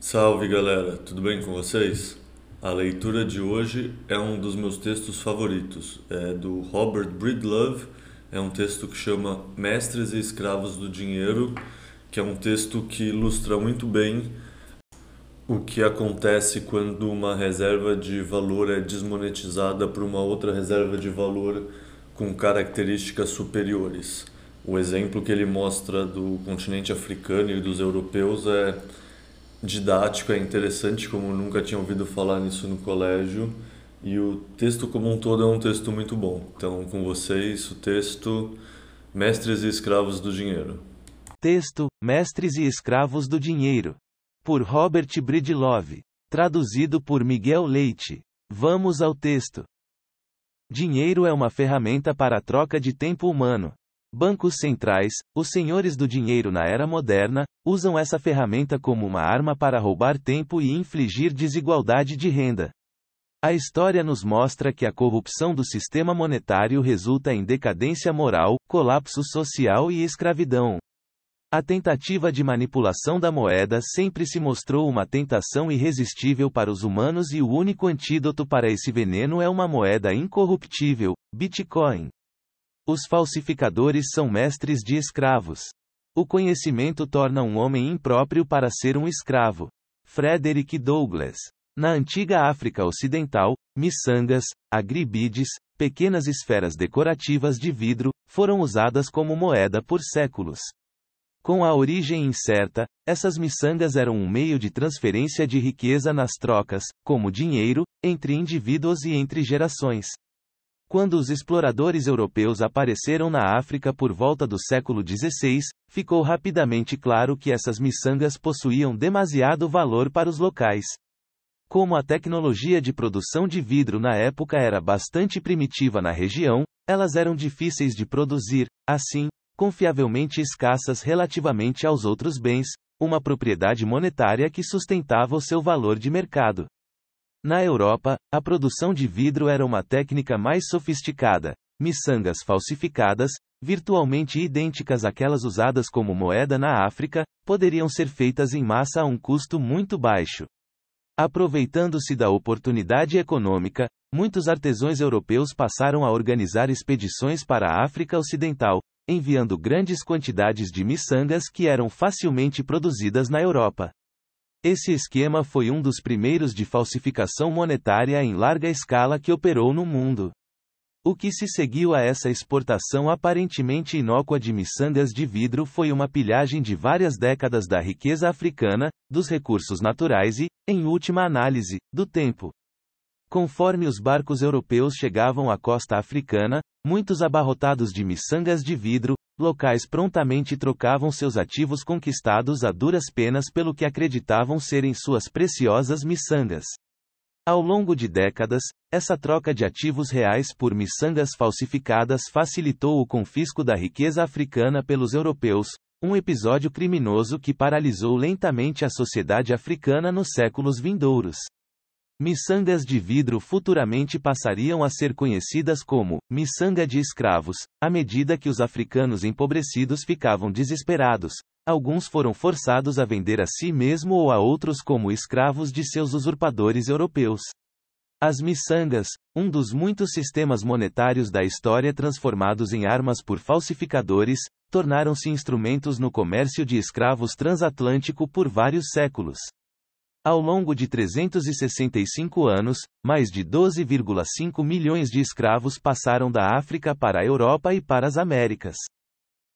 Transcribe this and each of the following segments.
Salve galera, tudo bem com vocês? A leitura de hoje é um dos meus textos favoritos, é do Robert Breedlove, é um texto que chama Mestres e Escravos do Dinheiro, que é um texto que ilustra muito bem o que acontece quando uma reserva de valor é desmonetizada por uma outra reserva de valor com características superiores. O exemplo que ele mostra do continente africano e dos europeus é didático, é interessante, como nunca tinha ouvido falar nisso no colégio. E o texto como um todo é um texto muito bom. Então, com vocês, o texto Mestres e Escravos do Dinheiro. Texto Mestres e Escravos do Dinheiro. Por Robert Bridlove. Traduzido por Miguel Leite. Vamos ao texto. Dinheiro é uma ferramenta para a troca de tempo humano. Bancos centrais, os senhores do dinheiro na era moderna, usam essa ferramenta como uma arma para roubar tempo e infligir desigualdade de renda. A história nos mostra que a corrupção do sistema monetário resulta em decadência moral, colapso social e escravidão. A tentativa de manipulação da moeda sempre se mostrou uma tentação irresistível para os humanos e o único antídoto para esse veneno é uma moeda incorruptível, Bitcoin. Os falsificadores são mestres de escravos. O conhecimento torna um homem impróprio para ser um escravo. Frederick Douglass. Na antiga África Ocidental, miçangas, agribides, pequenas esferas decorativas de vidro, foram usadas como moeda por séculos. Com a origem incerta, essas miçangas eram um meio de transferência de riqueza nas trocas, como dinheiro, entre indivíduos e entre gerações. Quando os exploradores europeus apareceram na África por volta do século XVI, ficou rapidamente claro que essas miçangas possuíam demasiado valor para os locais. Como a tecnologia de produção de vidro na época era bastante primitiva na região, elas eram difíceis de produzir, assim, confiavelmente escassas relativamente aos outros bens, uma propriedade monetária que sustentava o seu valor de mercado. Na Europa, a produção de vidro era uma técnica mais sofisticada. Miçangas falsificadas, virtualmente idênticas àquelas usadas como moeda na África, poderiam ser feitas em massa a um custo muito baixo. Aproveitando-se da oportunidade econômica, muitos artesãos europeus passaram a organizar expedições para a África Ocidental, enviando grandes quantidades de miçangas que eram facilmente produzidas na Europa. Esse esquema foi um dos primeiros de falsificação monetária em larga escala que operou no mundo. O que se seguiu a essa exportação aparentemente inócua de miçangas de vidro foi uma pilhagem de várias décadas da riqueza africana, dos recursos naturais e, em última análise, do tempo. Conforme os barcos europeus chegavam à costa africana, muitos abarrotados de miçangas de vidro, locais prontamente trocavam seus ativos conquistados a duras penas pelo que acreditavam serem suas preciosas miçangas. Ao longo de décadas, essa troca de ativos reais por miçangas falsificadas facilitou o confisco da riqueza africana pelos europeus, um episódio criminoso que paralisou lentamente a sociedade africana nos séculos vindouros. Miçangas de vidro futuramente passariam a ser conhecidas como miçanga de escravos, à medida que os africanos empobrecidos ficavam desesperados. Alguns foram forçados a vender a si mesmo ou a outros como escravos de seus usurpadores europeus. As miçangas, um dos muitos sistemas monetários da história transformados em armas por falsificadores, tornaram-se instrumentos no comércio de escravos transatlântico por vários séculos. Ao longo de 365 anos, mais de 12,5 milhões de escravos passaram da África para a Europa e para as Américas.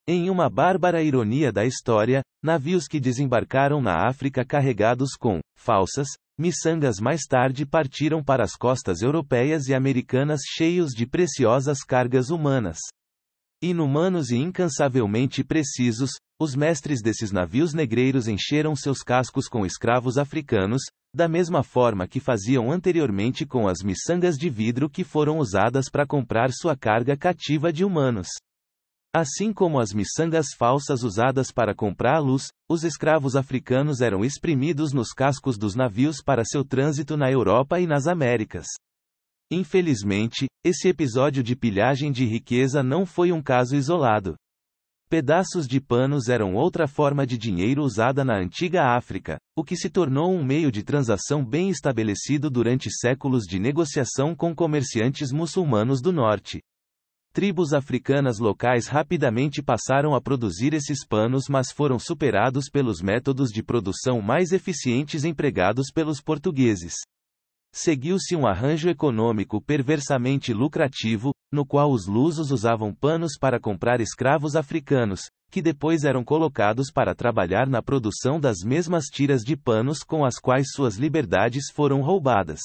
Em uma bárbara ironia da história, navios que desembarcaram na África carregados com falsas miçangas mais tarde partiram para as costas europeias e americanas cheios de preciosas cargas humanas. Inumanos e incansavelmente precisos, os mestres desses navios negreiros encheram seus cascos com escravos africanos, da mesma forma que faziam anteriormente com as miçangas de vidro que foram usadas para comprar sua carga cativa de humanos. Assim como as miçangas falsas usadas para luz, os escravos africanos eram exprimidos nos cascos dos navios para seu trânsito na Europa e nas Américas. Infelizmente, esse episódio de pilhagem de riqueza não foi um caso isolado. Pedaços de panos eram outra forma de dinheiro usada na antiga África, o que se tornou um meio de transação bem estabelecido durante séculos de negociação com comerciantes muçulmanos do norte. Tribos africanas locais rapidamente passaram a produzir esses panos, mas foram superados pelos métodos de produção mais eficientes empregados pelos portugueses. Seguiu-se um arranjo econômico perversamente lucrativo, no qual os lusos usavam panos para comprar escravos africanos, que depois eram colocados para trabalhar na produção das mesmas tiras de panos com as quais suas liberdades foram roubadas.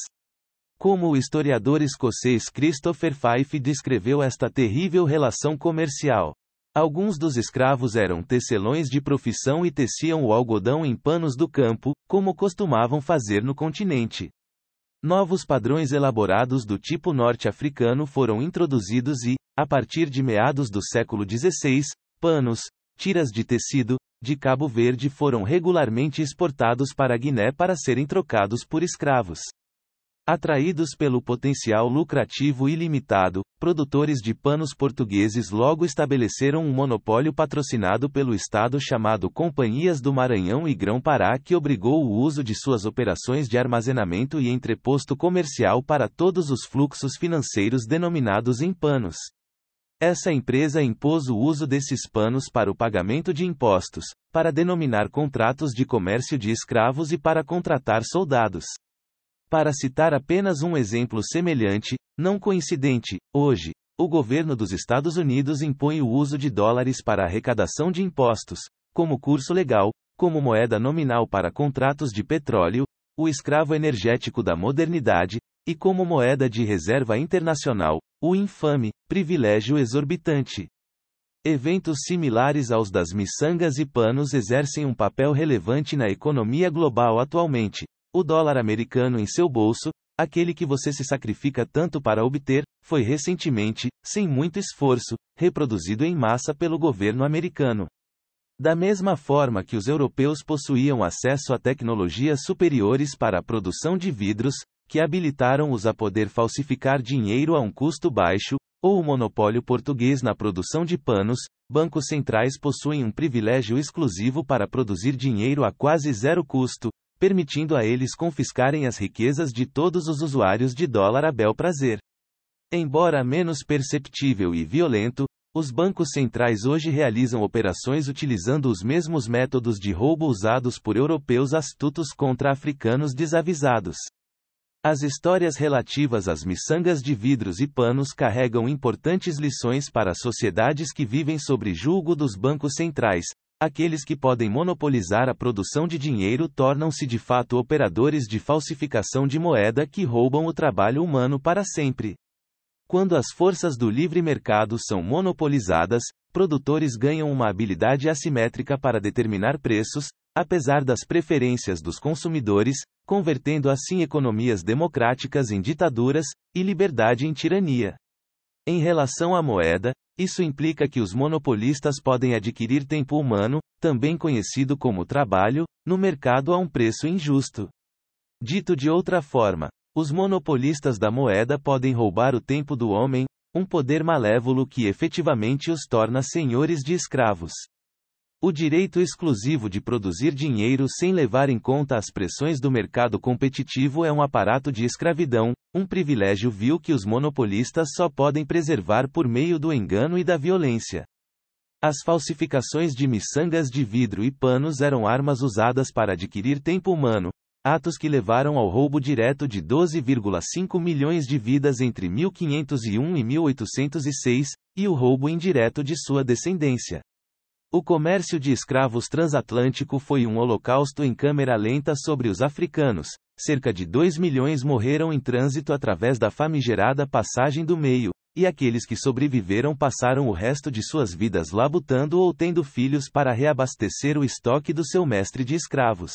Como o historiador escocês Christopher Fife descreveu esta terrível relação comercial. Alguns dos escravos eram tecelões de profissão e teciam o algodão em panos do campo, como costumavam fazer no continente. Novos padrões elaborados do tipo norte-africano foram introduzidos e, a partir de meados do século XVI, panos, tiras de tecido, de Cabo Verde foram regularmente exportados para Guiné para serem trocados por escravos. Atraídos pelo potencial lucrativo ilimitado, produtores de panos portugueses logo estabeleceram um monopólio patrocinado pelo Estado chamado Companhias do Maranhão e Grão-Pará que obrigou o uso de suas operações de armazenamento e entreposto comercial para todos os fluxos financeiros denominados em panos. Essa empresa impôs o uso desses panos para o pagamento de impostos, para denominar contratos de comércio de escravos e para contratar soldados. Para citar apenas um exemplo semelhante, não coincidente, hoje, o governo dos Estados Unidos impõe o uso de dólares para arrecadação de impostos, como curso legal, como moeda nominal para contratos de petróleo, o escravo energético da modernidade, e como moeda de reserva internacional, o infame privilégio exorbitante. Eventos similares aos das miçangas e panos exercem um papel relevante na economia global atualmente, o dólar americano em seu bolso, aquele que você se sacrifica tanto para obter, foi recentemente, sem muito esforço, reproduzido em massa pelo governo americano. Da mesma forma que os europeus possuíam acesso a tecnologias superiores para a produção de vidros, que habilitaram-os a poder falsificar dinheiro a um custo baixo, ou o monopólio português na produção de panos, bancos centrais possuem um privilégio exclusivo para produzir dinheiro a quase zero custo, permitindo a eles confiscarem as riquezas de todos os usuários de dólar a bel prazer. Embora menos perceptível e violento, os bancos centrais hoje realizam operações utilizando os mesmos métodos de roubo usados por europeus astutos contra africanos desavisados. As histórias relativas às miçangas de vidros e panos carregam importantes lições para sociedades que vivem sob julgo dos bancos centrais, Aqueles que podem monopolizar a produção de dinheiro tornam-se de fato operadores de falsificação de moeda que roubam o trabalho humano para sempre. Quando as forças do livre mercado são monopolizadas, produtores ganham uma habilidade assimétrica para determinar preços, apesar das preferências dos consumidores, convertendo assim economias democráticas em ditaduras, e liberdade em tirania. Em relação à moeda, isso implica que os monopolistas podem adquirir tempo humano, também conhecido como trabalho, no mercado a um preço injusto. Dito de outra forma, os monopolistas da moeda podem roubar o tempo do homem, um poder malévolo que efetivamente os torna senhores de escravos. O direito exclusivo de produzir dinheiro sem levar em conta as pressões do mercado competitivo é um aparato de escravidão, um privilégio vil que os monopolistas só podem preservar por meio do engano e da violência. As falsificações de miçangas de vidro e panos eram armas usadas para adquirir tempo humano, atos que levaram ao roubo direto de 12,5 milhões de vidas entre 1501 e 1806, e o roubo indireto de sua descendência. O comércio de escravos transatlântico foi um holocausto em câmera lenta sobre os africanos. Cerca de 2 milhões morreram em trânsito através da famigerada passagem do meio, e aqueles que sobreviveram passaram o resto de suas vidas labutando ou tendo filhos para reabastecer o estoque do seu mestre de escravos.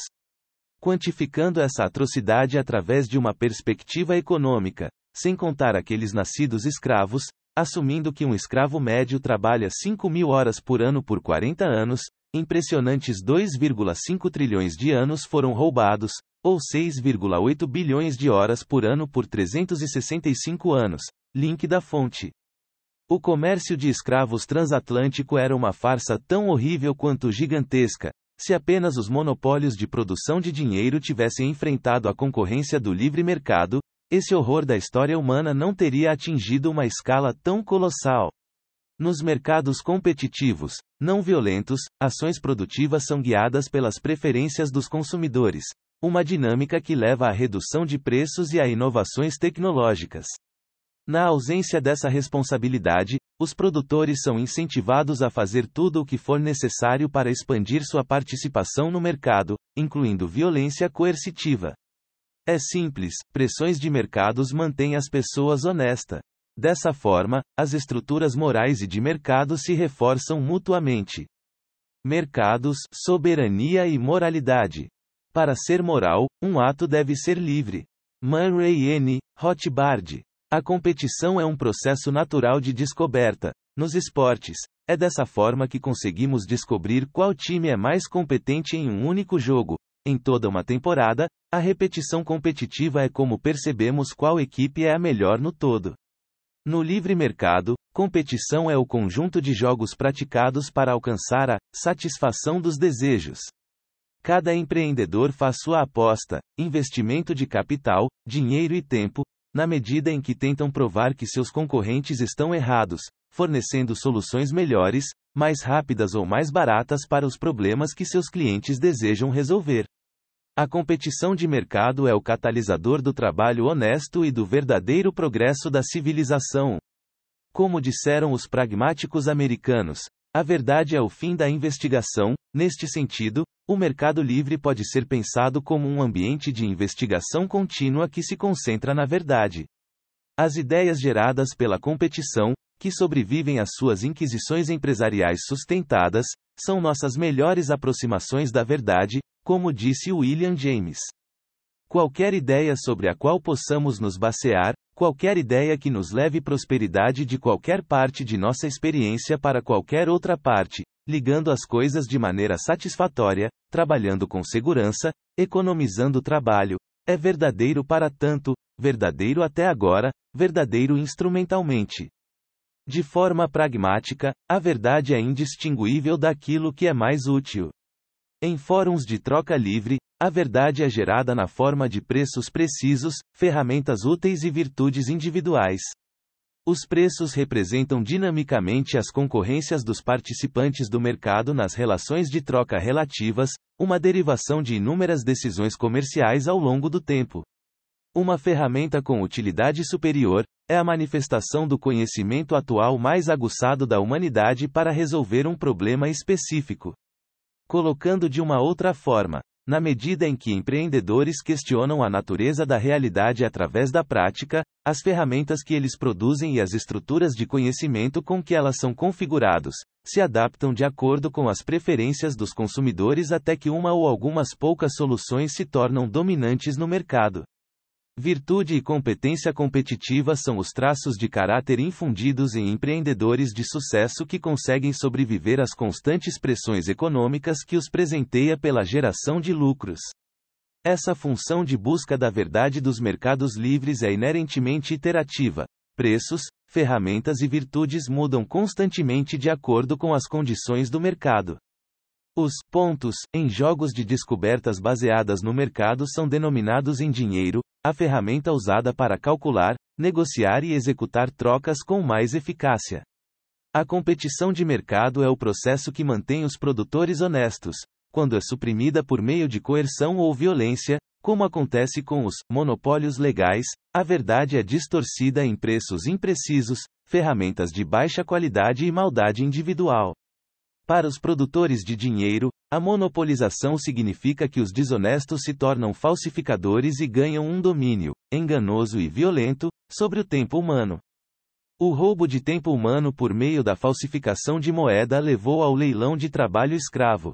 Quantificando essa atrocidade através de uma perspectiva econômica, sem contar aqueles nascidos escravos, assumindo que um escravo médio trabalha 5 mil horas por ano por 40 anos, impressionantes 2,5 trilhões de anos foram roubados, ou 6,8 bilhões de horas por ano por 365 anos. Link da fonte. O comércio de escravos transatlântico era uma farsa tão horrível quanto gigantesca. Se apenas os monopólios de produção de dinheiro tivessem enfrentado a concorrência do livre mercado, esse horror da história humana não teria atingido uma escala tão colossal. Nos mercados competitivos, não violentos, ações produtivas são guiadas pelas preferências dos consumidores, uma dinâmica que leva à redução de preços e a inovações tecnológicas. Na ausência dessa responsabilidade, os produtores são incentivados a fazer tudo o que for necessário para expandir sua participação no mercado, incluindo violência coercitiva. É simples, pressões de mercados mantêm as pessoas honestas. Dessa forma, as estruturas morais e de mercado se reforçam mutuamente. Mercados, soberania e moralidade. Para ser moral, um ato deve ser livre. Murray N. Rothbard. A competição é um processo natural de descoberta. Nos esportes, é dessa forma que conseguimos descobrir qual time é mais competente em um único jogo. Em toda uma temporada, a repetição competitiva é como percebemos qual equipe é a melhor no todo. No livre mercado, competição é o conjunto de jogos praticados para alcançar a satisfação dos desejos. Cada empreendedor faz sua aposta, investimento de capital, dinheiro e tempo, na medida em que tentam provar que seus concorrentes estão errados, fornecendo soluções melhores, mais rápidas ou mais baratas para os problemas que seus clientes desejam resolver. A competição de mercado é o catalisador do trabalho honesto e do verdadeiro progresso da civilização. Como disseram os pragmáticos americanos, a verdade é o fim da investigação, neste sentido, o mercado livre pode ser pensado como um ambiente de investigação contínua que se concentra na verdade. As ideias geradas pela competição, que sobrevivem às suas inquisições empresariais sustentadas, são nossas melhores aproximações da verdade, como disse William James. Qualquer ideia sobre a qual possamos nos basear, qualquer ideia que nos leve prosperidade de qualquer parte de nossa experiência para qualquer outra parte, ligando as coisas de maneira satisfatória, trabalhando com segurança, economizando trabalho, é verdadeiro para tanto, verdadeiro até agora, verdadeiro instrumentalmente. De forma pragmática, a verdade é indistinguível daquilo que é mais útil. Em fóruns de troca livre, a verdade é gerada na forma de preços precisos, ferramentas úteis e virtudes individuais. Os preços representam dinamicamente as concorrências dos participantes do mercado nas relações de troca relativas, uma derivação de inúmeras decisões comerciais ao longo do tempo. Uma ferramenta com utilidade superior é a manifestação do conhecimento atual mais aguçado da humanidade para resolver um problema específico. Colocando de uma outra forma, na medida em que empreendedores questionam a natureza da realidade através da prática, as ferramentas que eles produzem e as estruturas de conhecimento com que elas são configurados, se adaptam de acordo com as preferências dos consumidores até que uma ou algumas poucas soluções se tornam dominantes no mercado. Virtude e competência competitiva são os traços de caráter infundidos em empreendedores de sucesso que conseguem sobreviver às constantes pressões econômicas que os presenteia pela geração de lucros. Essa função de busca da verdade dos mercados livres é inerentemente iterativa. Preços, ferramentas e virtudes mudam constantemente de acordo com as condições do mercado. Os pontos em jogos de descobertas baseadas no mercado são denominados em dinheiro, a ferramenta usada para calcular, negociar e executar trocas com mais eficácia. A competição de mercado é o processo que mantém os produtores honestos, quando é suprimida por meio de coerção ou violência, como acontece com os monopólios legais, a verdade é distorcida em preços imprecisos, ferramentas de baixa qualidade e maldade individual. Para os produtores de dinheiro, a monopolização significa que os desonestos se tornam falsificadores e ganham um domínio, enganoso e violento, sobre o tempo humano. O roubo de tempo humano por meio da falsificação de moeda levou ao leilão de trabalho escravo.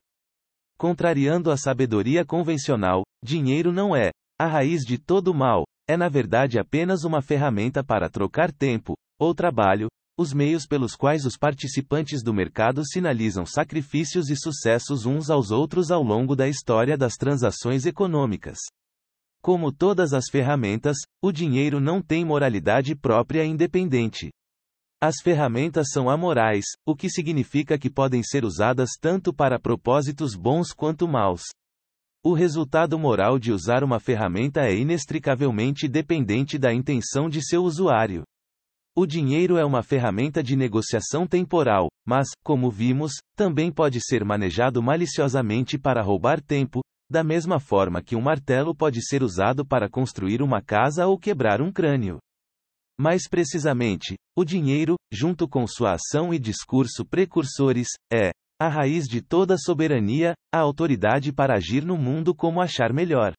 Contrariando a sabedoria convencional, dinheiro não é a raiz de todo mal, é na verdade apenas uma ferramenta para trocar tempo, ou trabalho, os meios pelos quais os participantes do mercado sinalizam sacrifícios e sucessos uns aos outros ao longo da história das transações econômicas. Como todas as ferramentas, o dinheiro não tem moralidade própria independente. As ferramentas são amorais, o que significa que podem ser usadas tanto para propósitos bons quanto maus. O resultado moral de usar uma ferramenta é inextricavelmente dependente da intenção de seu usuário. O dinheiro é uma ferramenta de negociação temporal, mas, como vimos, também pode ser manejado maliciosamente para roubar tempo, da mesma forma que um martelo pode ser usado para construir uma casa ou quebrar um crânio. Mais precisamente, o dinheiro, junto com sua ação e discurso precursores, é a raiz de toda soberania, a autoridade para agir no mundo como achar melhor.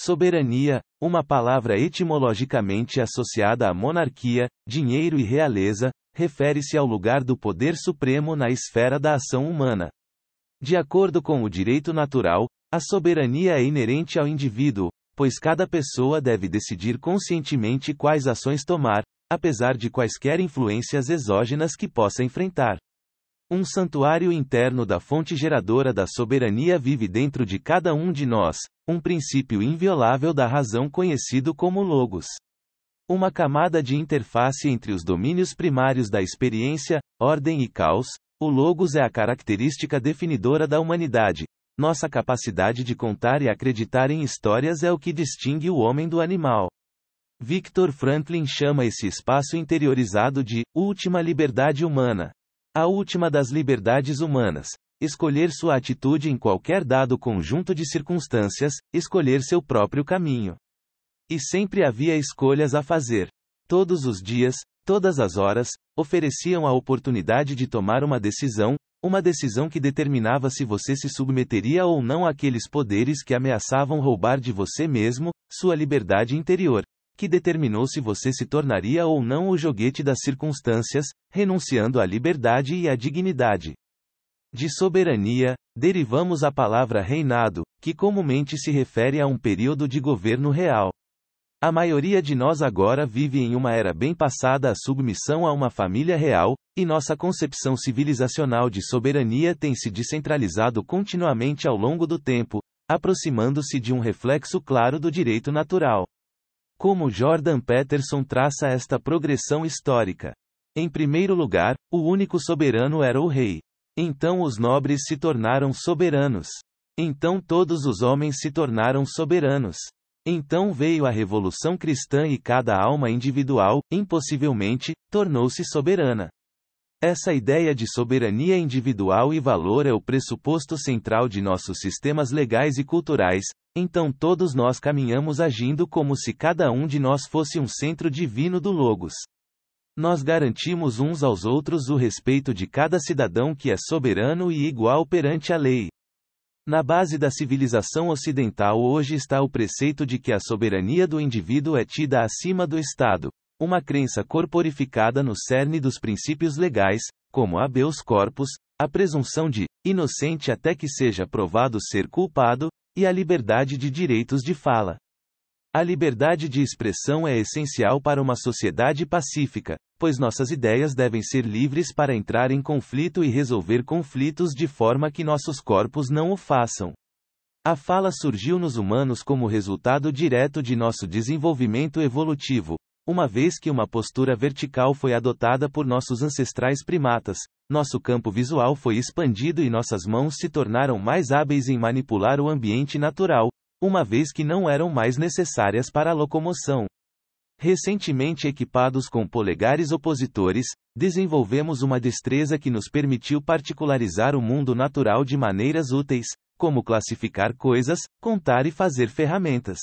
Soberania, uma palavra etimologicamente associada à monarquia, dinheiro e realeza, refere-se ao lugar do poder supremo na esfera da ação humana. De acordo com o direito natural, a soberania é inerente ao indivíduo, pois cada pessoa deve decidir conscientemente quais ações tomar, apesar de quaisquer influências exógenas que possa enfrentar. Um santuário interno da fonte geradora da soberania vive dentro de cada um de nós, um princípio inviolável da razão conhecido como logos. Uma camada de interface entre os domínios primários da experiência, ordem e caos, o logos é a característica definidora da humanidade, nossa capacidade de contar e acreditar em histórias é o que distingue o homem do animal. Victor Franklin chama esse espaço interiorizado de última liberdade humana. A última das liberdades humanas. Escolher sua atitude em qualquer dado conjunto de circunstâncias, escolher seu próprio caminho. E sempre havia escolhas a fazer. Todos os dias, todas as horas, ofereciam a oportunidade de tomar uma decisão, uma decisão que determinava se você se submeteria ou não àqueles poderes que ameaçavam roubar de você mesmo, sua liberdade interior, que determinou se você se tornaria ou não o joguete das circunstâncias, renunciando à liberdade e à dignidade. De soberania, derivamos a palavra reinado, que comumente se refere a um período de governo real. A maioria de nós agora vive em uma era bem passada a submissão a uma família real, e nossa concepção civilizacional de soberania tem se descentralizado continuamente ao longo do tempo, aproximando-se de um reflexo claro do direito natural. Como Jordan Peterson traça esta progressão histórica. Em primeiro lugar, o único soberano era o rei. Então os nobres se tornaram soberanos. Então todos os homens se tornaram soberanos. Então veio a Revolução Cristã e cada alma individual, impossivelmente, tornou-se soberana. Essa ideia de soberania individual e valor é o pressuposto central de nossos sistemas legais e culturais, então todos nós caminhamos agindo como se cada um de nós fosse um centro divino do Logos. Nós garantimos uns aos outros o respeito de cada cidadão que é soberano e igual perante a lei. Na base da civilização ocidental hoje está o preceito de que a soberania do indivíduo é tida acima do Estado, uma crença corporificada no cerne dos princípios legais, como habeus corpus, a presunção de inocente até que seja provado ser culpado, e a liberdade de direitos de fala. A liberdade de expressão é essencial para uma sociedade pacífica, pois nossas ideias devem ser livres para entrar em conflito e resolver conflitos de forma que nossos corpos não o façam. A fala surgiu nos humanos como resultado direto de nosso desenvolvimento evolutivo, uma vez que uma postura vertical foi adotada por nossos ancestrais primatas, nosso campo visual foi expandido e nossas mãos se tornaram mais hábeis em manipular o ambiente natural, uma vez que não eram mais necessárias para a locomoção. Recentemente equipados com polegares opositores, desenvolvemos uma destreza que nos permitiu particularizar o mundo natural de maneiras úteis, como classificar coisas, contar e fazer ferramentas.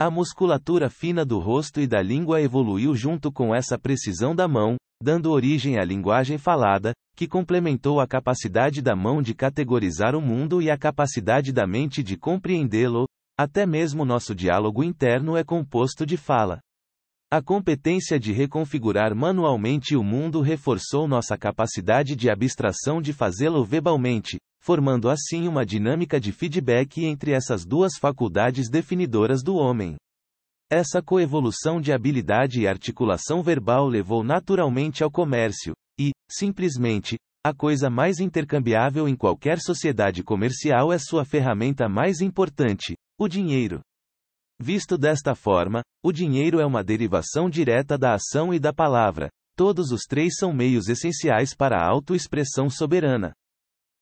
A musculatura fina do rosto e da língua evoluiu junto com essa precisão da mão, dando origem à linguagem falada, que complementou a capacidade da mão de categorizar o mundo e a capacidade da mente de compreendê-lo, até mesmo nosso diálogo interno é composto de fala. A competência de reconfigurar manualmente o mundo reforçou nossa capacidade de abstração de fazê-lo verbalmente, formando assim uma dinâmica de feedback entre essas duas faculdades definidoras do homem. Essa coevolução de habilidade e articulação verbal levou naturalmente ao comércio, e, simplesmente, a coisa mais intercambiável em qualquer sociedade comercial é sua ferramenta mais importante, o dinheiro. Visto desta forma, o dinheiro é uma derivação direta da ação e da palavra. Todos os três são meios essenciais para a autoexpressão soberana.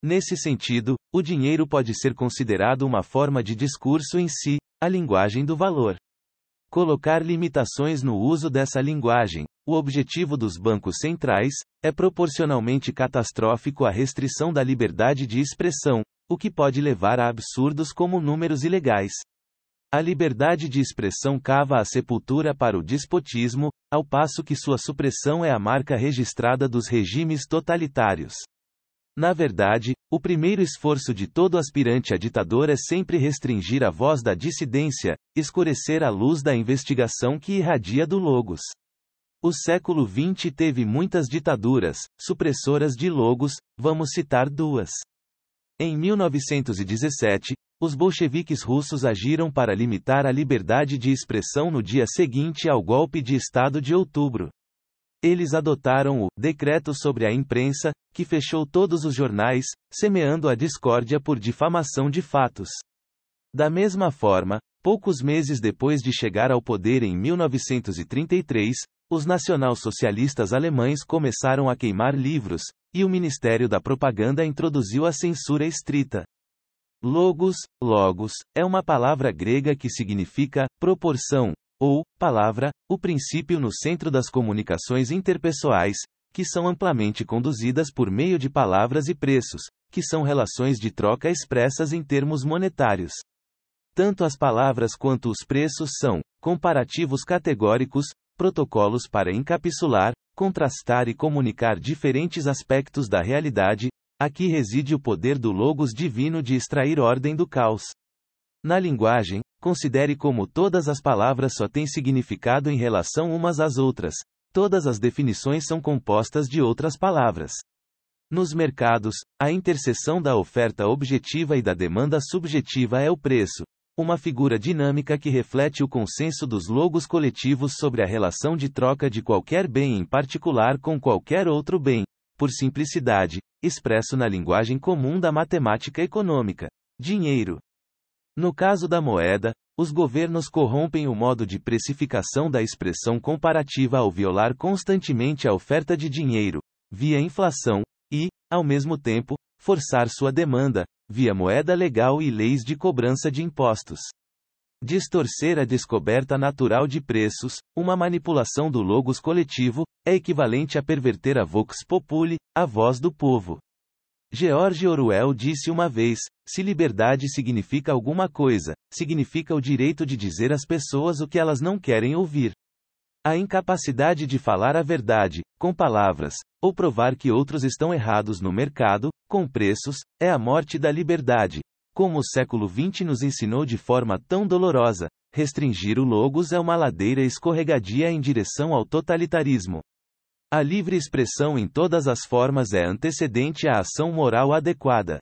Nesse sentido, o dinheiro pode ser considerado uma forma de discurso em si, a linguagem do valor. Colocar limitações no uso dessa linguagem, o objetivo dos bancos centrais, é proporcionalmente catastrófico à restrição da liberdade de expressão, o que pode levar a absurdos como números ilegais. A liberdade de expressão cava a sepultura para o despotismo, ao passo que sua supressão é a marca registrada dos regimes totalitários. Na verdade, o primeiro esforço de todo aspirante a ditador é sempre restringir a voz da dissidência, escurecer a luz da investigação que irradia do Logos. O século XX teve muitas ditaduras, supressoras de logos, vamos citar duas. Em 1917, os bolcheviques russos agiram para limitar a liberdade de expressão no dia seguinte ao golpe de Estado de outubro. Eles adotaram o Decreto sobre a Imprensa, que fechou todos os jornais, semeando a discórdia por difamação de fatos. Da mesma forma, poucos meses depois de chegar ao poder em 1933, os nacionalsocialistas alemães começaram a queimar livros, e o Ministério da Propaganda introduziu a censura estrita. Logos, logos, é uma palavra grega que significa proporção, ou, palavra, o princípio no centro das comunicações interpessoais, que são amplamente conduzidas por meio de palavras e preços, que são relações de troca expressas em termos monetários. Tanto as palavras quanto os preços são comparativos categóricos, protocolos para encapsular, contrastar e comunicar diferentes aspectos da realidade. Aqui reside o poder do logos divino de extrair ordem do caos. Na linguagem, considere como todas as palavras só têm significado em relação umas às outras. Todas as definições são compostas de outras palavras. Nos mercados, a interseção da oferta objetiva e da demanda subjetiva é o preço, uma figura dinâmica que reflete o consenso dos logos coletivos sobre a relação de troca de qualquer bem em particular com qualquer outro bem, por simplicidade, expresso na linguagem comum da matemática econômica. Dinheiro. No caso da moeda, os governos corrompem o modo de precificação da expressão comparativa ao violar constantemente a oferta de dinheiro, via inflação, e, ao mesmo tempo, forçar sua demanda, via moeda legal e leis de cobrança de impostos. Distorcer a descoberta natural de preços, uma manipulação do logos coletivo, é equivalente a perverter a vox populi, a voz do povo. George Orwell disse uma vez: se liberdade significa alguma coisa, significa o direito de dizer às pessoas o que elas não querem ouvir. A incapacidade de falar a verdade, com palavras, ou provar que outros estão errados no mercado, com preços, é a morte da liberdade. Como o século XX nos ensinou de forma tão dolorosa, restringir o logos é uma ladeira escorregadia em direção ao totalitarismo. A livre expressão em todas as formas é antecedente à ação moral adequada.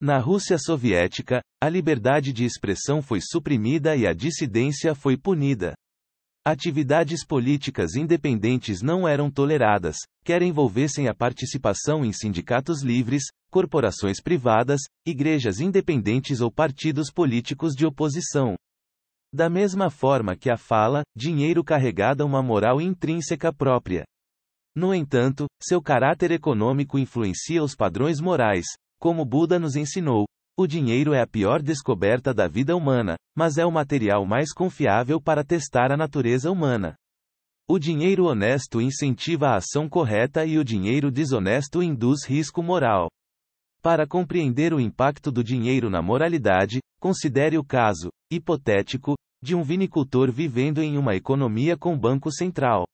Na Rússia soviética, a liberdade de expressão foi suprimida e a dissidência foi punida. Atividades políticas independentes não eram toleradas, quer envolvessem a participação em sindicatos livres, corporações privadas, igrejas independentes ou partidos políticos de oposição. Da mesma forma que a fala, dinheiro carregada uma moral intrínseca própria. No entanto, seu caráter econômico influencia os padrões morais, como Buda nos ensinou. O dinheiro é a pior descoberta da vida humana, mas é o material mais confiável para testar a natureza humana. O dinheiro honesto incentiva a ação correta e o dinheiro desonesto induz risco moral. Para compreender o impacto do dinheiro na moralidade, considere o caso, hipotético, de um vinicultor vivendo em uma economia com banco central.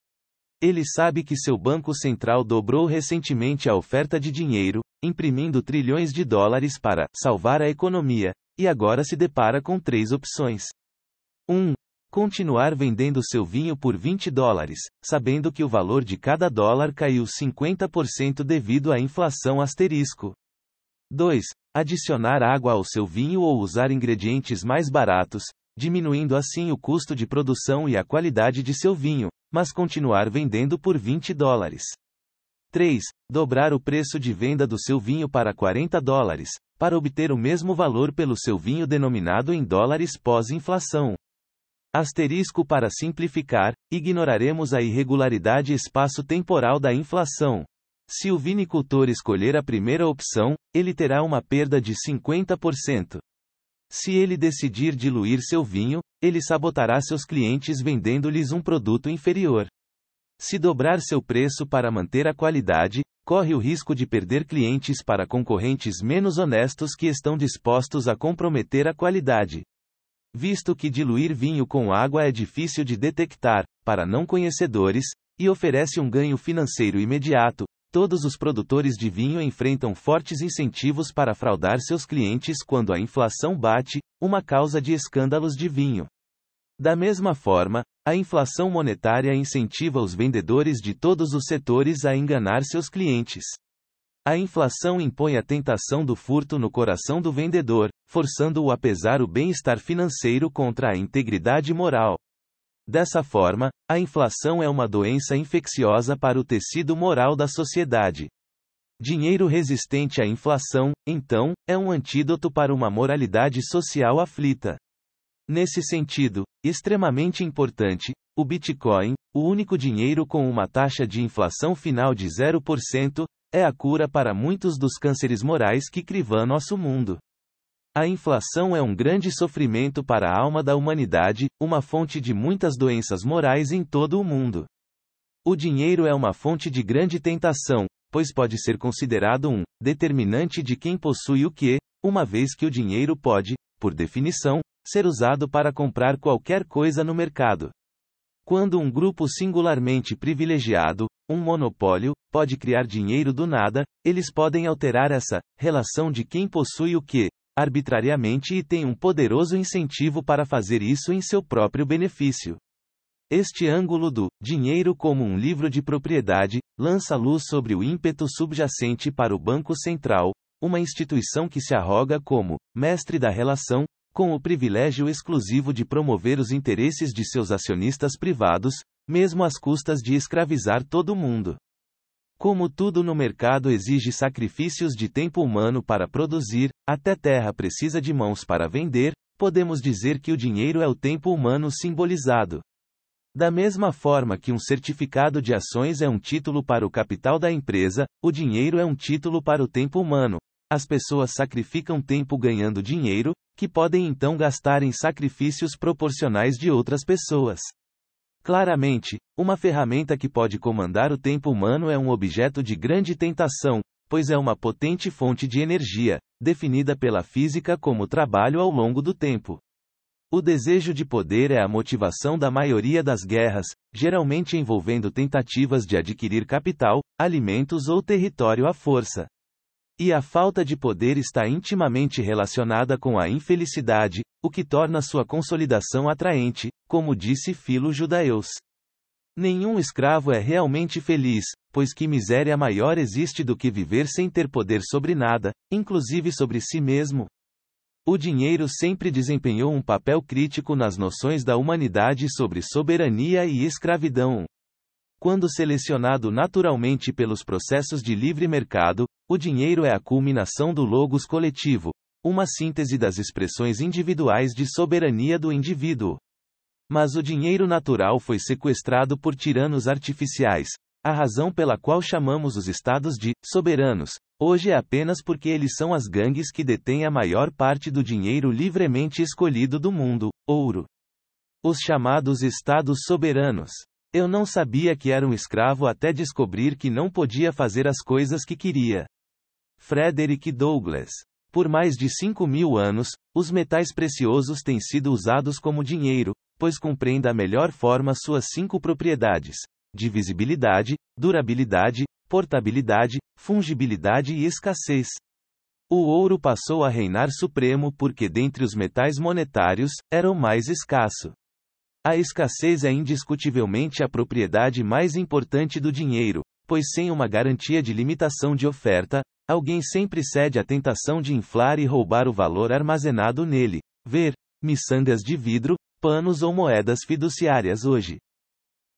Ele sabe que seu banco central dobrou recentemente a oferta de dinheiro, imprimindo trilhões de dólares para salvar a economia, e agora se depara com três opções. 1. Um, continuar vendendo seu vinho por 20 dólares, sabendo que o valor de cada dólar caiu 50% devido à inflação asterisco. 2. Adicionar água ao seu vinho ou usar ingredientes mais baratos, diminuindo assim o custo de produção e a qualidade de seu vinho, mas continuar vendendo por 20 dólares. 3. Dobrar o preço de venda do seu vinho para 40 dólares, para obter o mesmo valor pelo seu vinho denominado em dólares pós-inflação. Asterisco para simplificar, ignoraremos a irregularidade espaço-temporal da inflação. Se o vinicultor escolher a primeira opção, ele terá uma perda de 50%. Se ele decidir diluir seu vinho, ele sabotará seus clientes vendendo-lhes um produto inferior. Se dobrar seu preço para manter a qualidade, corre o risco de perder clientes para concorrentes menos honestos que estão dispostos a comprometer a qualidade. Visto que diluir vinho com água é difícil de detectar, para não conhecedores, e oferece um ganho financeiro imediato, todos os produtores de vinho enfrentam fortes incentivos para fraudar seus clientes quando a inflação bate, uma causa de escândalos de vinho. Da mesma forma, a inflação monetária incentiva os vendedores de todos os setores a enganar seus clientes. A inflação impõe a tentação do furto no coração do vendedor, forçando-o a pesar o bem-estar financeiro contra a integridade moral. Dessa forma, a inflação é uma doença infecciosa para o tecido moral da sociedade. Dinheiro resistente à inflação, então, é um antídoto para uma moralidade social aflita. Nesse sentido, extremamente importante, o Bitcoin, o único dinheiro com uma taxa de inflação final de 0%, é a cura para muitos dos cânceres morais que crivam nosso mundo. A inflação é um grande sofrimento para a alma da humanidade, uma fonte de muitas doenças morais em todo o mundo. O dinheiro é uma fonte de grande tentação, pois pode ser considerado um determinante de quem possui o que, uma vez que o dinheiro pode, por definição, ser usado para comprar qualquer coisa no mercado. Quando um grupo singularmente privilegiado, um monopólio, pode criar dinheiro do nada, eles podem alterar essa relação de quem possui o que, arbitrariamente e tem um poderoso incentivo para fazer isso em seu próprio benefício. Este ângulo do dinheiro como um livro de propriedade lança luz sobre o ímpeto subjacente para o Banco Central, uma instituição que se arroga como mestre da relação, com o privilégio exclusivo de promover os interesses de seus acionistas privados, mesmo às custas de escravizar todo mundo. Como tudo no mercado exige sacrifícios de tempo humano para produzir, até terra precisa de mãos para vender, podemos dizer que o dinheiro é o tempo humano simbolizado. Da mesma forma que um certificado de ações é um título para o capital da empresa, o dinheiro é um título para o tempo humano. As pessoas sacrificam tempo ganhando dinheiro, que podem então gastar em sacrifícios proporcionais de outras pessoas. Claramente, uma ferramenta que pode comandar o tempo humano é um objeto de grande tentação, pois é uma potente fonte de energia, definida pela física como trabalho ao longo do tempo. O desejo de poder é a motivação da maioria das guerras, geralmente envolvendo tentativas de adquirir capital, alimentos ou território à força. E a falta de poder está intimamente relacionada com a infelicidade, o que torna sua consolidação atraente, como disse Filo Judaeus. Nenhum escravo é realmente feliz, pois que miséria maior existe do que viver sem ter poder sobre nada, inclusive sobre si mesmo. O dinheiro sempre desempenhou um papel crítico nas noções da humanidade sobre soberania e escravidão. Quando selecionado naturalmente pelos processos de livre mercado, o dinheiro é a culminação do logos coletivo, uma síntese das expressões individuais de soberania do indivíduo. Mas o dinheiro natural foi sequestrado por tiranos artificiais. A razão pela qual chamamos os estados de soberanos, hoje é apenas porque eles são as gangues que detêm a maior parte do dinheiro livremente escolhido do mundo, ouro. Os chamados estados soberanos eu não sabia que era um escravo até descobrir que não podia fazer as coisas que queria. Frederick Douglass. Por mais de 5 mil anos, os metais preciosos têm sido usados como dinheiro, pois cumprem da melhor forma suas cinco propriedades: divisibilidade, durabilidade, portabilidade, fungibilidade e escassez. O ouro passou a reinar supremo porque, dentre os metais monetários, era o mais escasso. A escassez é indiscutivelmente a propriedade mais importante do dinheiro, pois sem uma garantia de limitação de oferta, alguém sempre cede à tentação de inflar e roubar o valor armazenado nele. Ver miçangas de vidro, panos ou moedas fiduciárias hoje.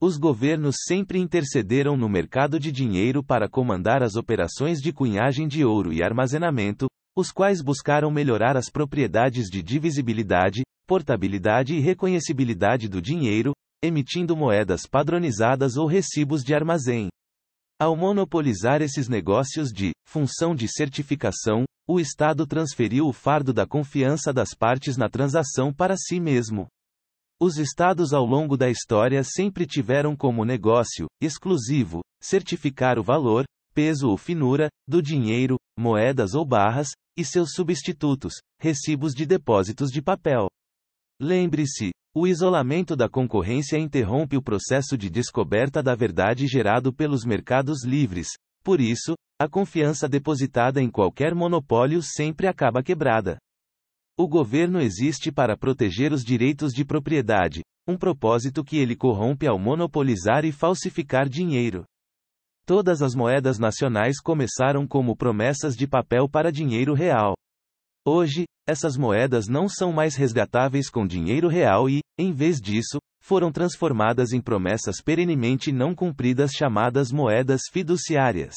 Os governos sempre intercederam no mercado de dinheiro para comandar as operações de cunhagem de ouro e armazenamento, os quais buscaram melhorar as propriedades de divisibilidade, portabilidade e reconhecibilidade do dinheiro, emitindo moedas padronizadas ou recibos de armazém. Ao monopolizar esses negócios de função de certificação, o Estado transferiu o fardo da confiança das partes na transação para si mesmo. Os estados ao longo da história sempre tiveram como negócio exclusivo certificar o valor, peso ou finura do dinheiro, moedas ou barras e seus substitutos, recibos de depósitos de papel. Lembre-se, o isolamento da concorrência interrompe o processo de descoberta da verdade gerado pelos mercados livres. Por isso, a confiança depositada em qualquer monopólio sempre acaba quebrada. O governo existe para proteger os direitos de propriedade, um propósito que ele corrompe ao monopolizar e falsificar dinheiro. Todas as moedas nacionais começaram como promessas de papel para dinheiro real. Hoje, essas moedas não são mais resgatáveis com dinheiro real e, em vez disso, foram transformadas em promessas perenemente não cumpridas chamadas moedas fiduciárias.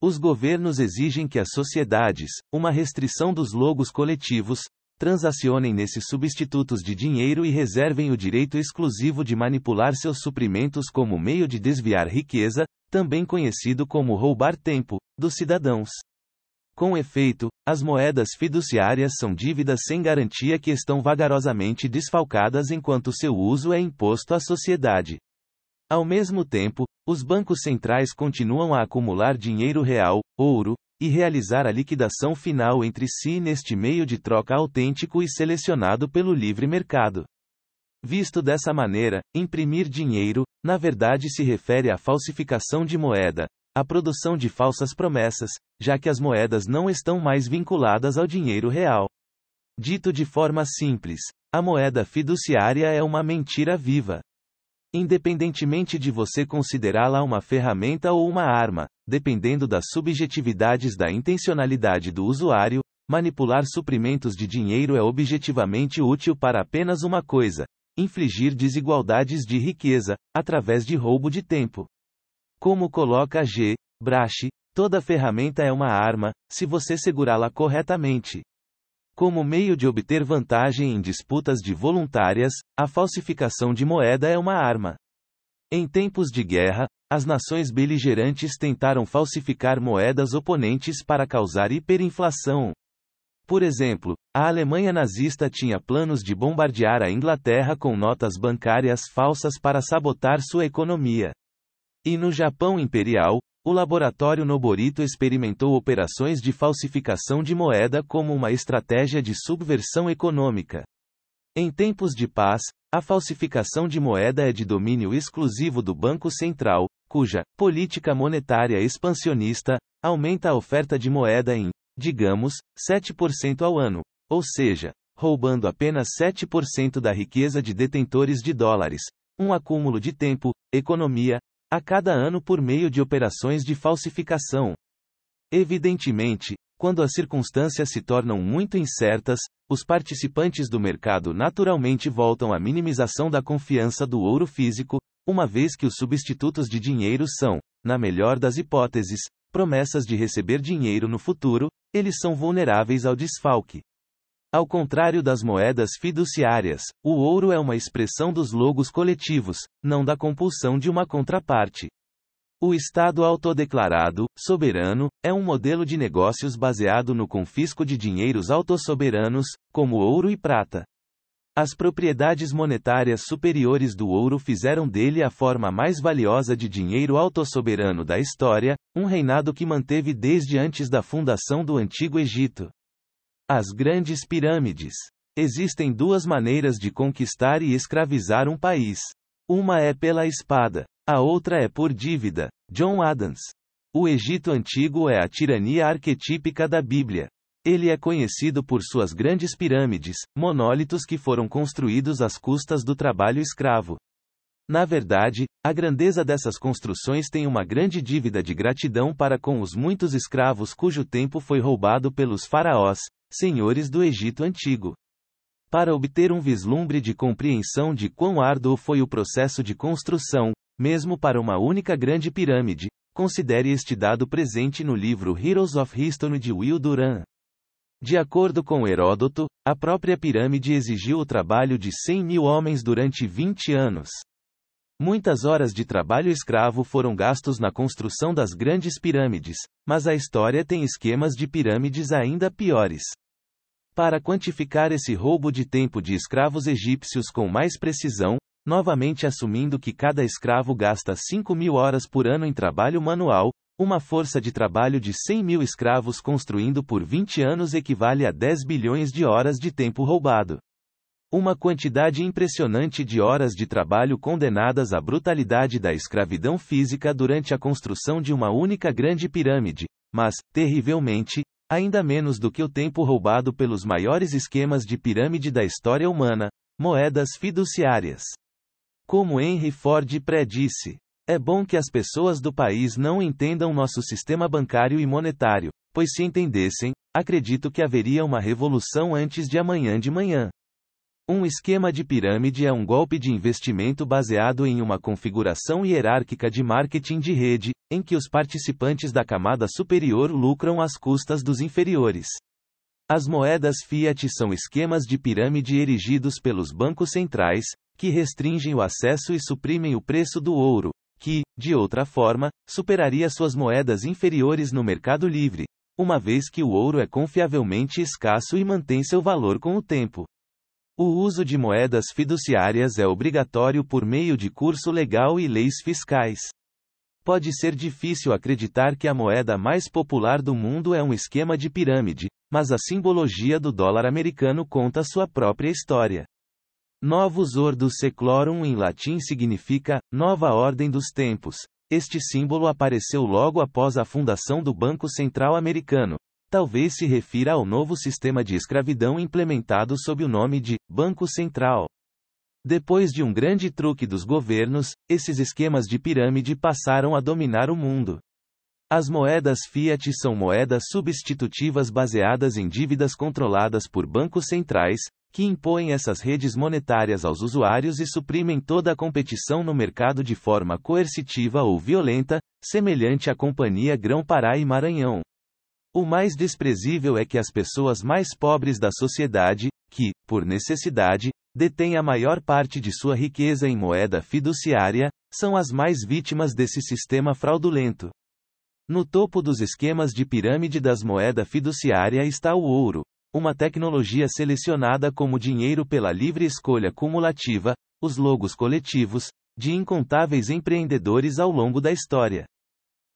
Os governos exigem que as sociedades, uma restrição dos logos coletivos, transacionem nesses substitutos de dinheiro e reservem o direito exclusivo de manipular seus suprimentos como meio de desviar riqueza, também conhecido como roubar tempo, dos cidadãos. Com efeito, as moedas fiduciárias são dívidas sem garantia que estão vagarosamente desfalcadas enquanto seu uso é imposto à sociedade. Ao mesmo tempo, os bancos centrais continuam a acumular dinheiro real, ouro, e realizar a liquidação final entre si neste meio de troca autêntico e selecionado pelo livre mercado. Visto dessa maneira, imprimir dinheiro, na verdade se refere à falsificação de moeda, à produção de falsas promessas, já que as moedas não estão mais vinculadas ao dinheiro real. Dito de forma simples, a moeda fiduciária é uma mentira viva. Independentemente de você considerá-la uma ferramenta ou uma arma, dependendo das subjetividades da intencionalidade do usuário, manipular suprimentos de dinheiro é objetivamente útil para apenas uma coisa: infligir desigualdades de riqueza, através de roubo de tempo. Como coloca G. Brache, toda ferramenta é uma arma, se você segurá-la corretamente. Como meio de obter vantagem em disputas de voluntárias, a falsificação de moeda é uma arma. Em tempos de guerra, as nações beligerantes tentaram falsificar moedas oponentes para causar hiperinflação. Por exemplo, a Alemanha nazista tinha planos de bombardear a Inglaterra com notas bancárias falsas para sabotar sua economia. E no Japão imperial, o laboratório Noborito experimentou operações de falsificação de moeda como uma estratégia de subversão econômica. Em tempos de paz, a falsificação de moeda é de domínio exclusivo do Banco Central, cuja política monetária expansionista aumenta a oferta de moeda em, digamos, 7% ao ano, ou seja, roubando apenas 7% da riqueza de detentores de dólares, um acúmulo de tempo, economia, a cada ano por meio de operações de falsificação. Evidentemente, quando as circunstâncias se tornam muito incertas, os participantes do mercado naturalmente voltam à minimização da confiança do ouro físico, uma vez que os substitutos de dinheiro são, na melhor das hipóteses, promessas de receber dinheiro no futuro, eles são vulneráveis ao desfalque. Ao contrário das moedas fiduciárias, o ouro é uma expressão dos logos coletivos, não da compulsão de uma contraparte. O Estado autodeclarado, soberano, é um modelo de negócios baseado no confisco de dinheiros autossoberanos, como ouro e prata. As propriedades monetárias superiores do ouro fizeram dele a forma mais valiosa de dinheiro autossoberano da história, um reinado que manteve desde antes da fundação do Antigo Egito. As grandes pirâmides. Existem duas maneiras de conquistar e escravizar um país. Uma é pela espada, a outra é por dívida. John Adams. O Egito Antigo é a tirania arquetípica da Bíblia. Ele é conhecido por suas grandes pirâmides, monólitos que foram construídos às custas do trabalho escravo. Na verdade, a grandeza dessas construções tem uma grande dívida de gratidão para com os muitos escravos cujo tempo foi roubado pelos faraós, senhores do Egito Antigo. Para obter um vislumbre de compreensão de quão árduo foi o processo de construção, mesmo para uma única grande pirâmide, considere este dado presente no livro Heroes of History de Will Duran. De acordo com Heródoto, a própria pirâmide exigiu o trabalho de 100 mil homens durante 20 anos. Muitas horas de trabalho escravo foram gastos na construção das grandes pirâmides, mas a história tem esquemas de pirâmides ainda piores. Para quantificar esse roubo de tempo de escravos egípcios com mais precisão, novamente assumindo que cada escravo gasta 5 mil horas por ano em trabalho manual, uma força de trabalho de 100 mil escravos construindo por 20 anos equivale a 10 bilhões de horas de tempo roubado. Uma quantidade impressionante de horas de trabalho condenadas à brutalidade da escravidão física durante a construção de uma única grande pirâmide, mas, terrivelmente, ainda menos do que o tempo roubado pelos maiores esquemas de pirâmide da história humana, moedas fiduciárias. Como Henry Ford predisse, é bom que as pessoas do país não entendam nosso sistema bancário e monetário, pois se entendessem, acredito que haveria uma revolução antes de amanhã de manhã. Um esquema de pirâmide é um golpe de investimento baseado em uma configuração hierárquica de marketing de rede, em que os participantes da camada superior lucram às custas dos inferiores. As moedas fiat são esquemas de pirâmide erigidos pelos bancos centrais, que restringem o acesso e suprimem o preço do ouro, que, de outra forma, superaria suas moedas inferiores no mercado livre, uma vez que o ouro é confiavelmente escasso e mantém seu valor com o tempo. O uso de moedas fiduciárias é obrigatório por meio de curso legal e leis fiscais. Pode ser difícil acreditar que a moeda mais popular do mundo é um esquema de pirâmide, mas a simbologia do dólar americano conta sua própria história. Novus Ordo Seclorum em latim significa nova ordem dos tempos. Este símbolo apareceu logo após a fundação do Banco Central Americano. Talvez se refira ao novo sistema de escravidão implementado sob o nome de Banco Central. Depois de um grande truque dos governos, esses esquemas de pirâmide passaram a dominar o mundo. As moedas fiat são moedas substitutivas baseadas em dívidas controladas por bancos centrais, que impõem essas redes monetárias aos usuários e suprimem toda a competição no mercado de forma coercitiva ou violenta, semelhante à Companhia Grão-Pará e Maranhão. O mais desprezível é que as pessoas mais pobres da sociedade, que, por necessidade, detêm a maior parte de sua riqueza em moeda fiduciária, são as mais vítimas desse sistema fraudulento. No topo dos esquemas de pirâmide das moedas fiduciária está o ouro, uma tecnologia selecionada como dinheiro pela livre escolha cumulativa, os logos coletivos, de incontáveis empreendedores ao longo da história.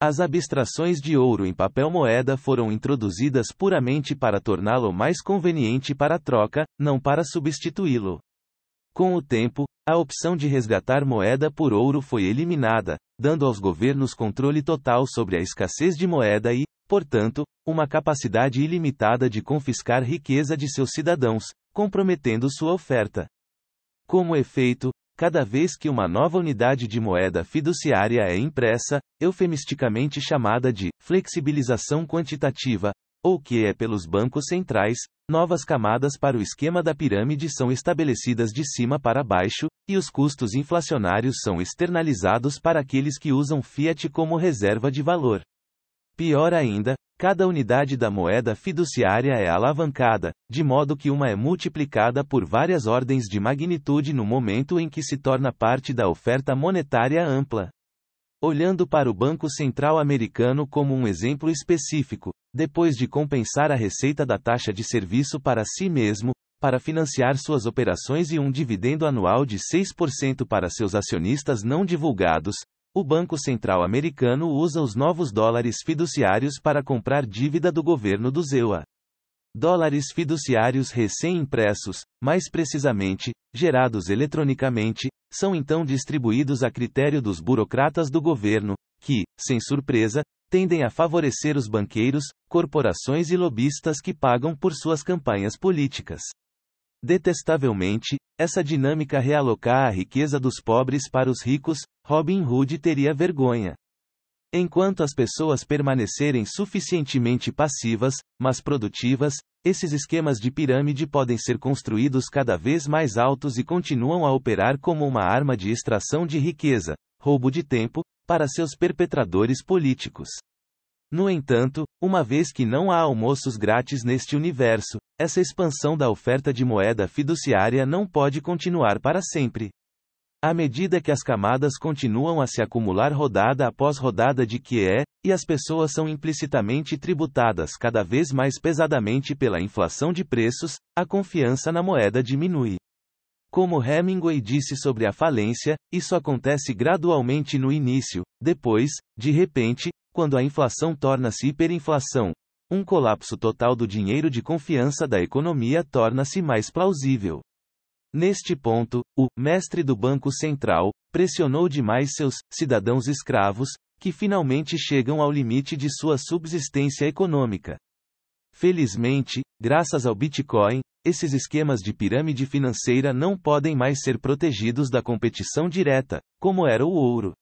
As abstrações de ouro em papel moeda foram introduzidas puramente para torná-lo mais conveniente para a troca, não para substituí-lo. Com o tempo, a opção de resgatar moeda por ouro foi eliminada, dando aos governos controle total sobre a escassez de moeda e, portanto, uma capacidade ilimitada de confiscar riqueza de seus cidadãos, comprometendo sua oferta. Como efeito, cada vez que uma nova unidade de moeda fiduciária é impressa, eufemisticamente chamada de flexibilização quantitativa, ou que é pelos bancos centrais, novas camadas para o esquema da pirâmide são estabelecidas de cima para baixo, e os custos inflacionários são externalizados para aqueles que usam fiat como reserva de valor. Pior ainda, cada unidade da moeda fiduciária é alavancada, de modo que uma é multiplicada por várias ordens de magnitude no momento em que se torna parte da oferta monetária ampla. Olhando para o Banco Central Americano como um exemplo específico, depois de compensar a receita da taxa de serviço para si mesmo, para financiar suas operações e um dividendo anual de 6% para seus acionistas não divulgados, o Banco Central Americano usa os novos dólares fiduciários para comprar dívida do governo do ZEUA. Dólares fiduciários recém-impressos, mais precisamente, gerados eletronicamente, são então distribuídos a critério dos burocratas do governo, que, sem surpresa, tendem a favorecer os banqueiros, corporações e lobistas que pagam por suas campanhas políticas. Detestavelmente, essa dinâmica realocar a riqueza dos pobres para os ricos, Robin Hood teria vergonha. Enquanto as pessoas permanecerem suficientemente passivas, mas produtivas, esses esquemas de pirâmide podem ser construídos cada vez mais altos e continuam a operar como uma arma de extração de riqueza, roubo de tempo, para seus perpetradores políticos. No entanto, uma vez que não há almoços grátis neste universo, essa expansão da oferta de moeda fiduciária não pode continuar para sempre. À medida que as camadas continuam a se acumular rodada após rodada de que é, e as pessoas são implicitamente tributadas cada vez mais pesadamente pela inflação de preços, a confiança na moeda diminui. Como Hemingway disse sobre a falência, isso acontece gradualmente no início, depois, de repente, quando a inflação torna-se hiperinflação. Um colapso total do dinheiro de confiança da economia torna-se mais plausível. Neste ponto, o mestre do Banco Central pressionou demais seus cidadãos escravos, que finalmente chegam ao limite de sua subsistência econômica. Felizmente, graças ao Bitcoin, esses esquemas de pirâmide financeira não podem mais ser protegidos da competição direta, como era o ouro.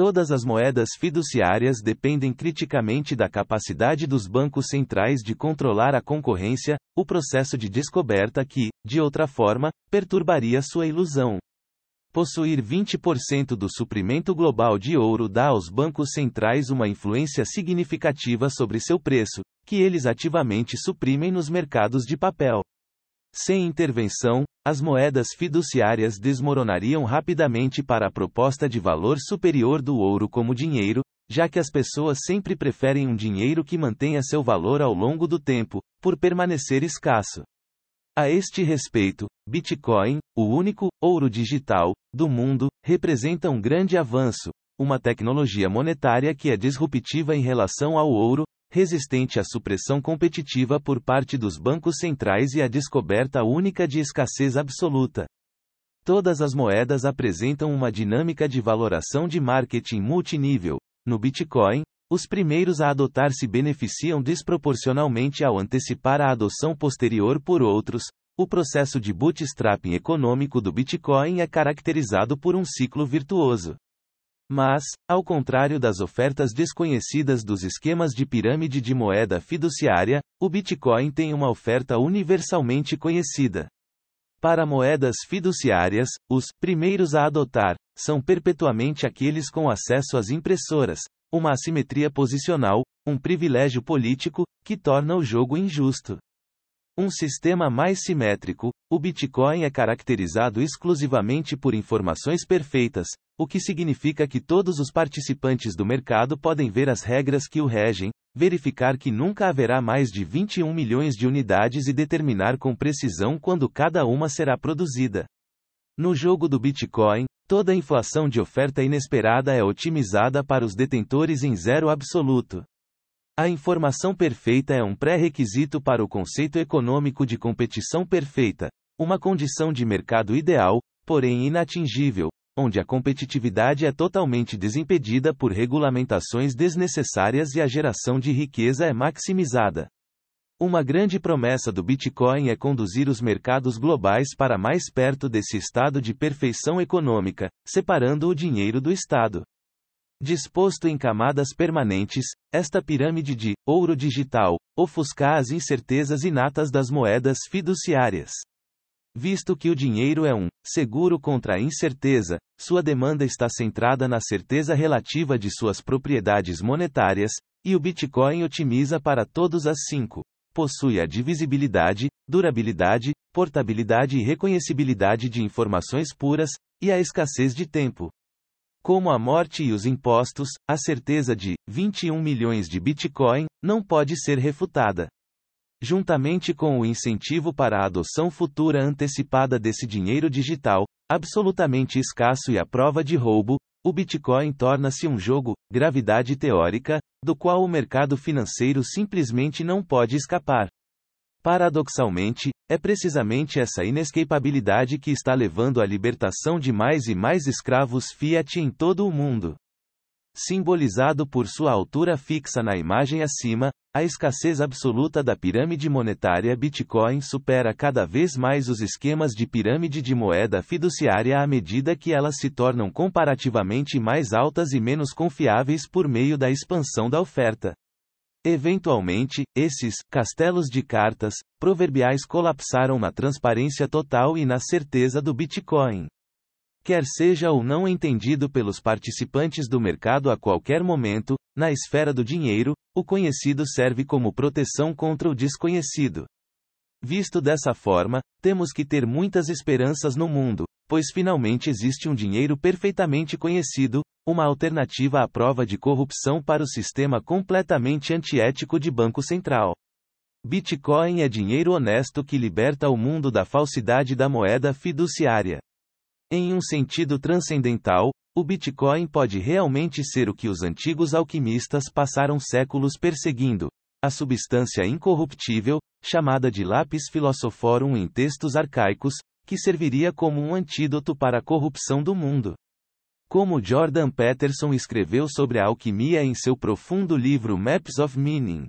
Todas as moedas fiduciárias dependem criticamente da capacidade dos bancos centrais de controlar a concorrência, o processo de descoberta que, de outra forma, perturbaria sua ilusão. Possuir 20% do suprimento global de ouro dá aos bancos centrais uma influência significativa sobre seu preço, que eles ativamente suprimem nos mercados de papel. Sem intervenção, as moedas fiduciárias desmoronariam rapidamente para a proposta de valor superior do ouro como dinheiro, já que as pessoas sempre preferem um dinheiro que mantenha seu valor ao longo do tempo, por permanecer escasso. A este respeito, Bitcoin, o único ouro digital do mundo, representa um grande avanço, uma tecnologia monetária que é disruptiva em relação ao ouro, resistente à supressão competitiva por parte dos bancos centrais e à descoberta única de escassez absoluta. Todas as moedas apresentam uma dinâmica de valoração de marketing multinível. No Bitcoin, os primeiros a adotar se beneficiam desproporcionalmente ao antecipar a adoção posterior por outros. O processo de bootstrapping econômico do Bitcoin é caracterizado por um ciclo virtuoso. Mas, ao contrário das ofertas desconhecidas dos esquemas de pirâmide de moeda fiduciária, o Bitcoin tem uma oferta universalmente conhecida. Para moedas fiduciárias, os primeiros a adotar são perpetuamente aqueles com acesso às impressoras, uma assimetria posicional, um privilégio político, que torna o jogo injusto. Um sistema mais simétrico, o Bitcoin é caracterizado exclusivamente por informações perfeitas, o que significa que todos os participantes do mercado podem ver as regras que o regem, verificar que nunca haverá mais de 21 milhões de unidades e determinar com precisão quando cada uma será produzida. No jogo do Bitcoin, toda inflação de oferta inesperada é otimizada para os detentores em zero absoluto. A informação perfeita é um pré-requisito para o conceito econômico de competição perfeita, uma condição de mercado ideal, porém inatingível, onde a competitividade é totalmente desimpedida por regulamentações desnecessárias e a geração de riqueza é maximizada. Uma grande promessa do Bitcoin é conduzir os mercados globais para mais perto desse estado de perfeição econômica, separando o dinheiro do Estado. Disposto em camadas permanentes, esta pirâmide de ouro digital ofusca as incertezas inatas das moedas fiduciárias. Visto que o dinheiro é um seguro contra a incerteza, sua demanda está centrada na certeza relativa de suas propriedades monetárias, e o Bitcoin otimiza para todos as cinco. Possui a divisibilidade, durabilidade, portabilidade e reconhecibilidade de informações puras, e a escassez de tempo. Como a morte e os impostos, a certeza de 21 milhões de Bitcoin não pode ser refutada. Juntamente com o incentivo para a adoção futura antecipada desse dinheiro digital, absolutamente escasso e à prova de roubo, o Bitcoin torna-se um jogo, gravidade teórica, do qual o mercado financeiro simplesmente não pode escapar. Paradoxalmente, é precisamente essa inescapabilidade que está levando à libertação de mais e mais escravos fiat em todo o mundo. Simbolizado por sua altura fixa na imagem acima, a escassez absoluta da pirâmide monetária Bitcoin supera cada vez mais os esquemas de pirâmide de moeda fiduciária à medida que elas se tornam comparativamente mais altas e menos confiáveis por meio da expansão da oferta. Eventualmente, esses castelos de cartas proverbiais colapsaram na transparência total e na certeza do Bitcoin. Quer seja ou não entendido pelos participantes do mercado a qualquer momento, na esfera do dinheiro, o conhecido serve como proteção contra o desconhecido. Visto dessa forma, temos que ter muitas esperanças no mundo, pois finalmente existe um dinheiro perfeitamente conhecido, uma alternativa à prova de corrupção para o sistema completamente antiético de Banco Central. Bitcoin é dinheiro honesto que liberta o mundo da falsidade da moeda fiduciária. Em um sentido transcendental, o Bitcoin pode realmente ser o que os antigos alquimistas passaram séculos perseguindo: a substância incorruptível, chamada de lápis philosophorum em textos arcaicos, que serviria como um antídoto para a corrupção do mundo. Como Jordan Peterson escreveu sobre a alquimia em seu profundo livro Maps of Meaning,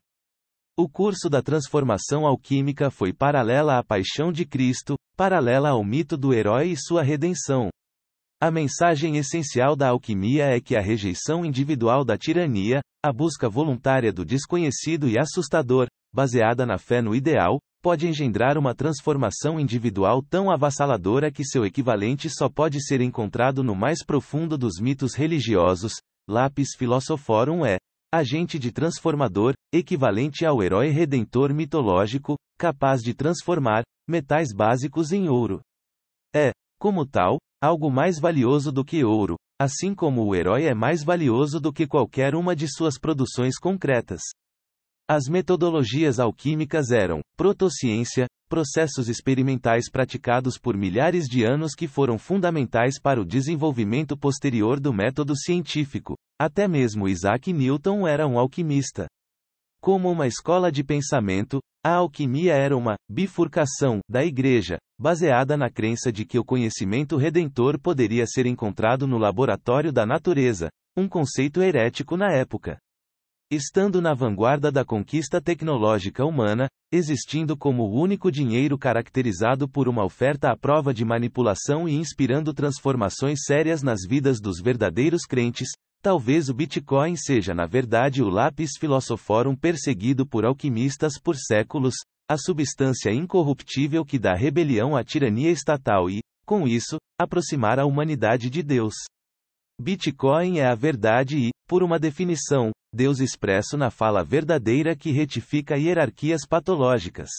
o curso da transformação alquímica foi paralela à paixão de Cristo, paralela ao mito do herói e sua redenção. A mensagem essencial da alquimia é que a rejeição individual da tirania, a busca voluntária do desconhecido e assustador, baseada na fé no ideal, pode engendrar uma transformação individual tão avassaladora que seu equivalente só pode ser encontrado no mais profundo dos mitos religiosos. Lápis Philosophorum é, agente de transformador, equivalente ao herói redentor mitológico, capaz de transformar metais básicos em ouro. É, como tal, algo mais valioso do que ouro, assim como o herói é mais valioso do que qualquer uma de suas produções concretas. As metodologias alquímicas eram protociência, processos experimentais praticados por milhares de anos que foram fundamentais para o desenvolvimento posterior do método científico. Até mesmo Isaac Newton era um alquimista. Como uma escola de pensamento, a alquimia era uma bifurcação da igreja, baseada na crença de que o conhecimento redentor poderia ser encontrado no laboratório da natureza, um conceito herético na época. Estando na vanguarda da conquista tecnológica humana, existindo como o único dinheiro caracterizado por uma oferta à prova de manipulação e inspirando transformações sérias nas vidas dos verdadeiros crentes, talvez o Bitcoin seja na verdade o lápis philosophorum perseguido por alquimistas por séculos, a substância incorruptível que dá rebelião à tirania estatal e, com isso, aproximar a humanidade de Deus. Bitcoin é a verdade e, por uma definição, Deus expresso na fala verdadeira que retifica hierarquias patológicas.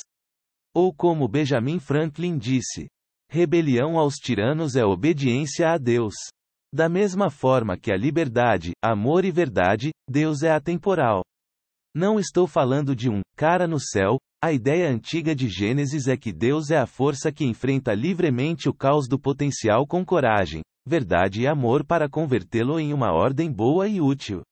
Ou como Benjamin Franklin disse: rebelião aos tiranos é obediência a Deus. Da mesma forma que a liberdade, amor e verdade, Deus é atemporal. Não estou falando de um cara no céu, a ideia antiga de Gênesis é que Deus é a força que enfrenta livremente o caos do potencial com coragem, verdade e amor para convertê-lo em uma ordem boa e útil.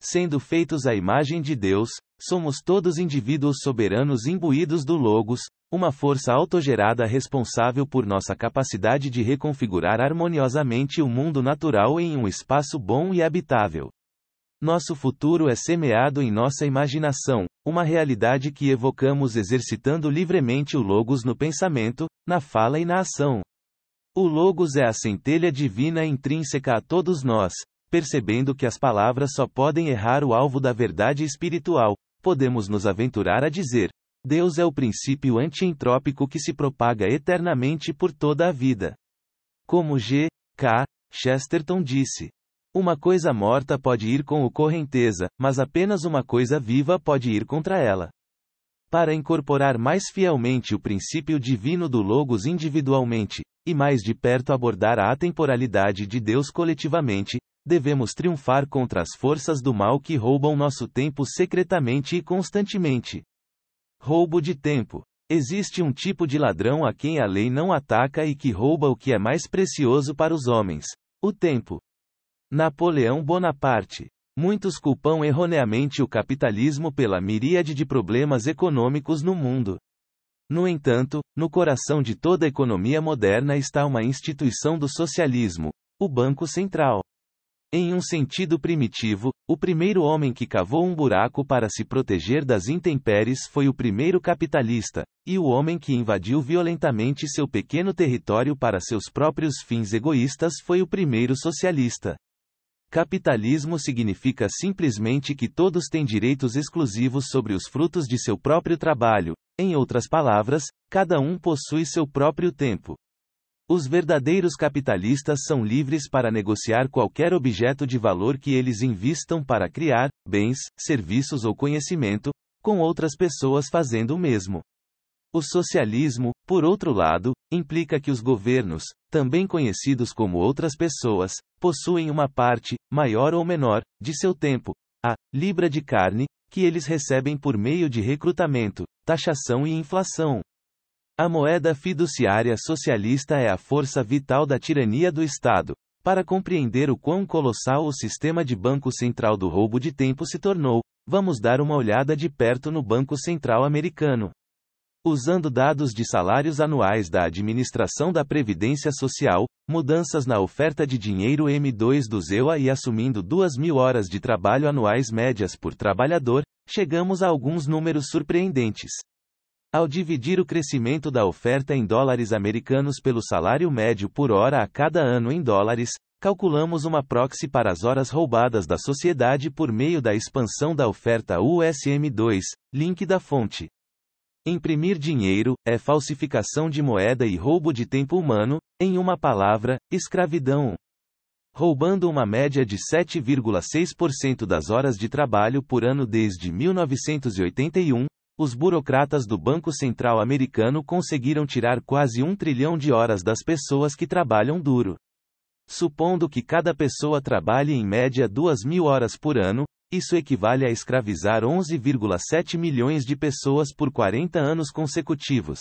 Sendo feitos à imagem de Deus, somos todos indivíduos soberanos imbuídos do Logos, uma força autogerada responsável por nossa capacidade de reconfigurar harmoniosamente o mundo natural em um espaço bom e habitável. Nosso futuro é semeado em nossa imaginação, uma realidade que evocamos exercitando livremente o Logos no pensamento, na fala e na ação. O Logos é a centelha divina intrínseca a todos nós, percebendo que as palavras só podem errar o alvo da verdade espiritual, podemos nos aventurar a dizer: Deus é o princípio antientrópico que se propaga eternamente por toda a vida. Como G. K. Chesterton disse: Uma coisa morta pode ir com o correnteza, mas apenas uma coisa viva pode ir contra ela. Para incorporar mais fielmente o princípio divino do Logos individualmente, e mais de perto abordar a atemporalidade de Deus coletivamente, devemos triunfar contra as forças do mal que roubam nosso tempo secretamente e constantemente. Roubo de tempo. Existe um tipo de ladrão a quem a lei não ataca e que rouba o que é mais precioso para os homens: o tempo. Napoleão Bonaparte. Muitos culpam erroneamente o capitalismo pela miríade de problemas econômicos no mundo. No entanto, no coração de toda economia moderna está uma instituição do socialismo, o Banco Central. Em um sentido primitivo, o primeiro homem que cavou um buraco para se proteger das intempéries foi o primeiro capitalista, e o homem que invadiu violentamente seu pequeno território para seus próprios fins egoístas foi o primeiro socialista. Capitalismo significa simplesmente que todos têm direitos exclusivos sobre os frutos de seu próprio trabalho, em outras palavras, cada um possui seu próprio tempo. Os verdadeiros capitalistas são livres para negociar qualquer objeto de valor que eles invistam para criar bens, serviços ou conhecimento, com outras pessoas fazendo o mesmo. O socialismo, por outro lado, implica que os governos, também conhecidos como outras pessoas, possuem uma parte, maior ou menor, de seu tempo, a libra de carne, que eles recebem por meio de recrutamento, taxação e inflação. A moeda fiduciária socialista é a força vital da tirania do Estado. Para compreender o quão colossal o sistema de Banco Central do roubo de tempo se tornou, vamos dar uma olhada de perto no Banco Central americano. Usando dados de salários anuais da Administração da Previdência Social, mudanças na oferta de dinheiro M2 do ZEUA e assumindo 2 mil horas de trabalho anuais médias por trabalhador, chegamos a alguns números surpreendentes. Ao dividir o crescimento da oferta em dólares americanos pelo salário médio por hora a cada ano em dólares, calculamos uma proxy para as horas roubadas da sociedade por meio da expansão da oferta USM2, link da fonte. Imprimir dinheiro é falsificação de moeda e roubo de tempo humano, em uma palavra, escravidão. Roubando uma média de 7,6% das horas de trabalho por ano desde 1981, os burocratas do Banco Central americano conseguiram tirar quase um trilhão de horas das pessoas que trabalham duro. Supondo que cada pessoa trabalhe em média duas mil horas por ano, isso equivale a escravizar 11,7 milhões de pessoas por 40 anos consecutivos.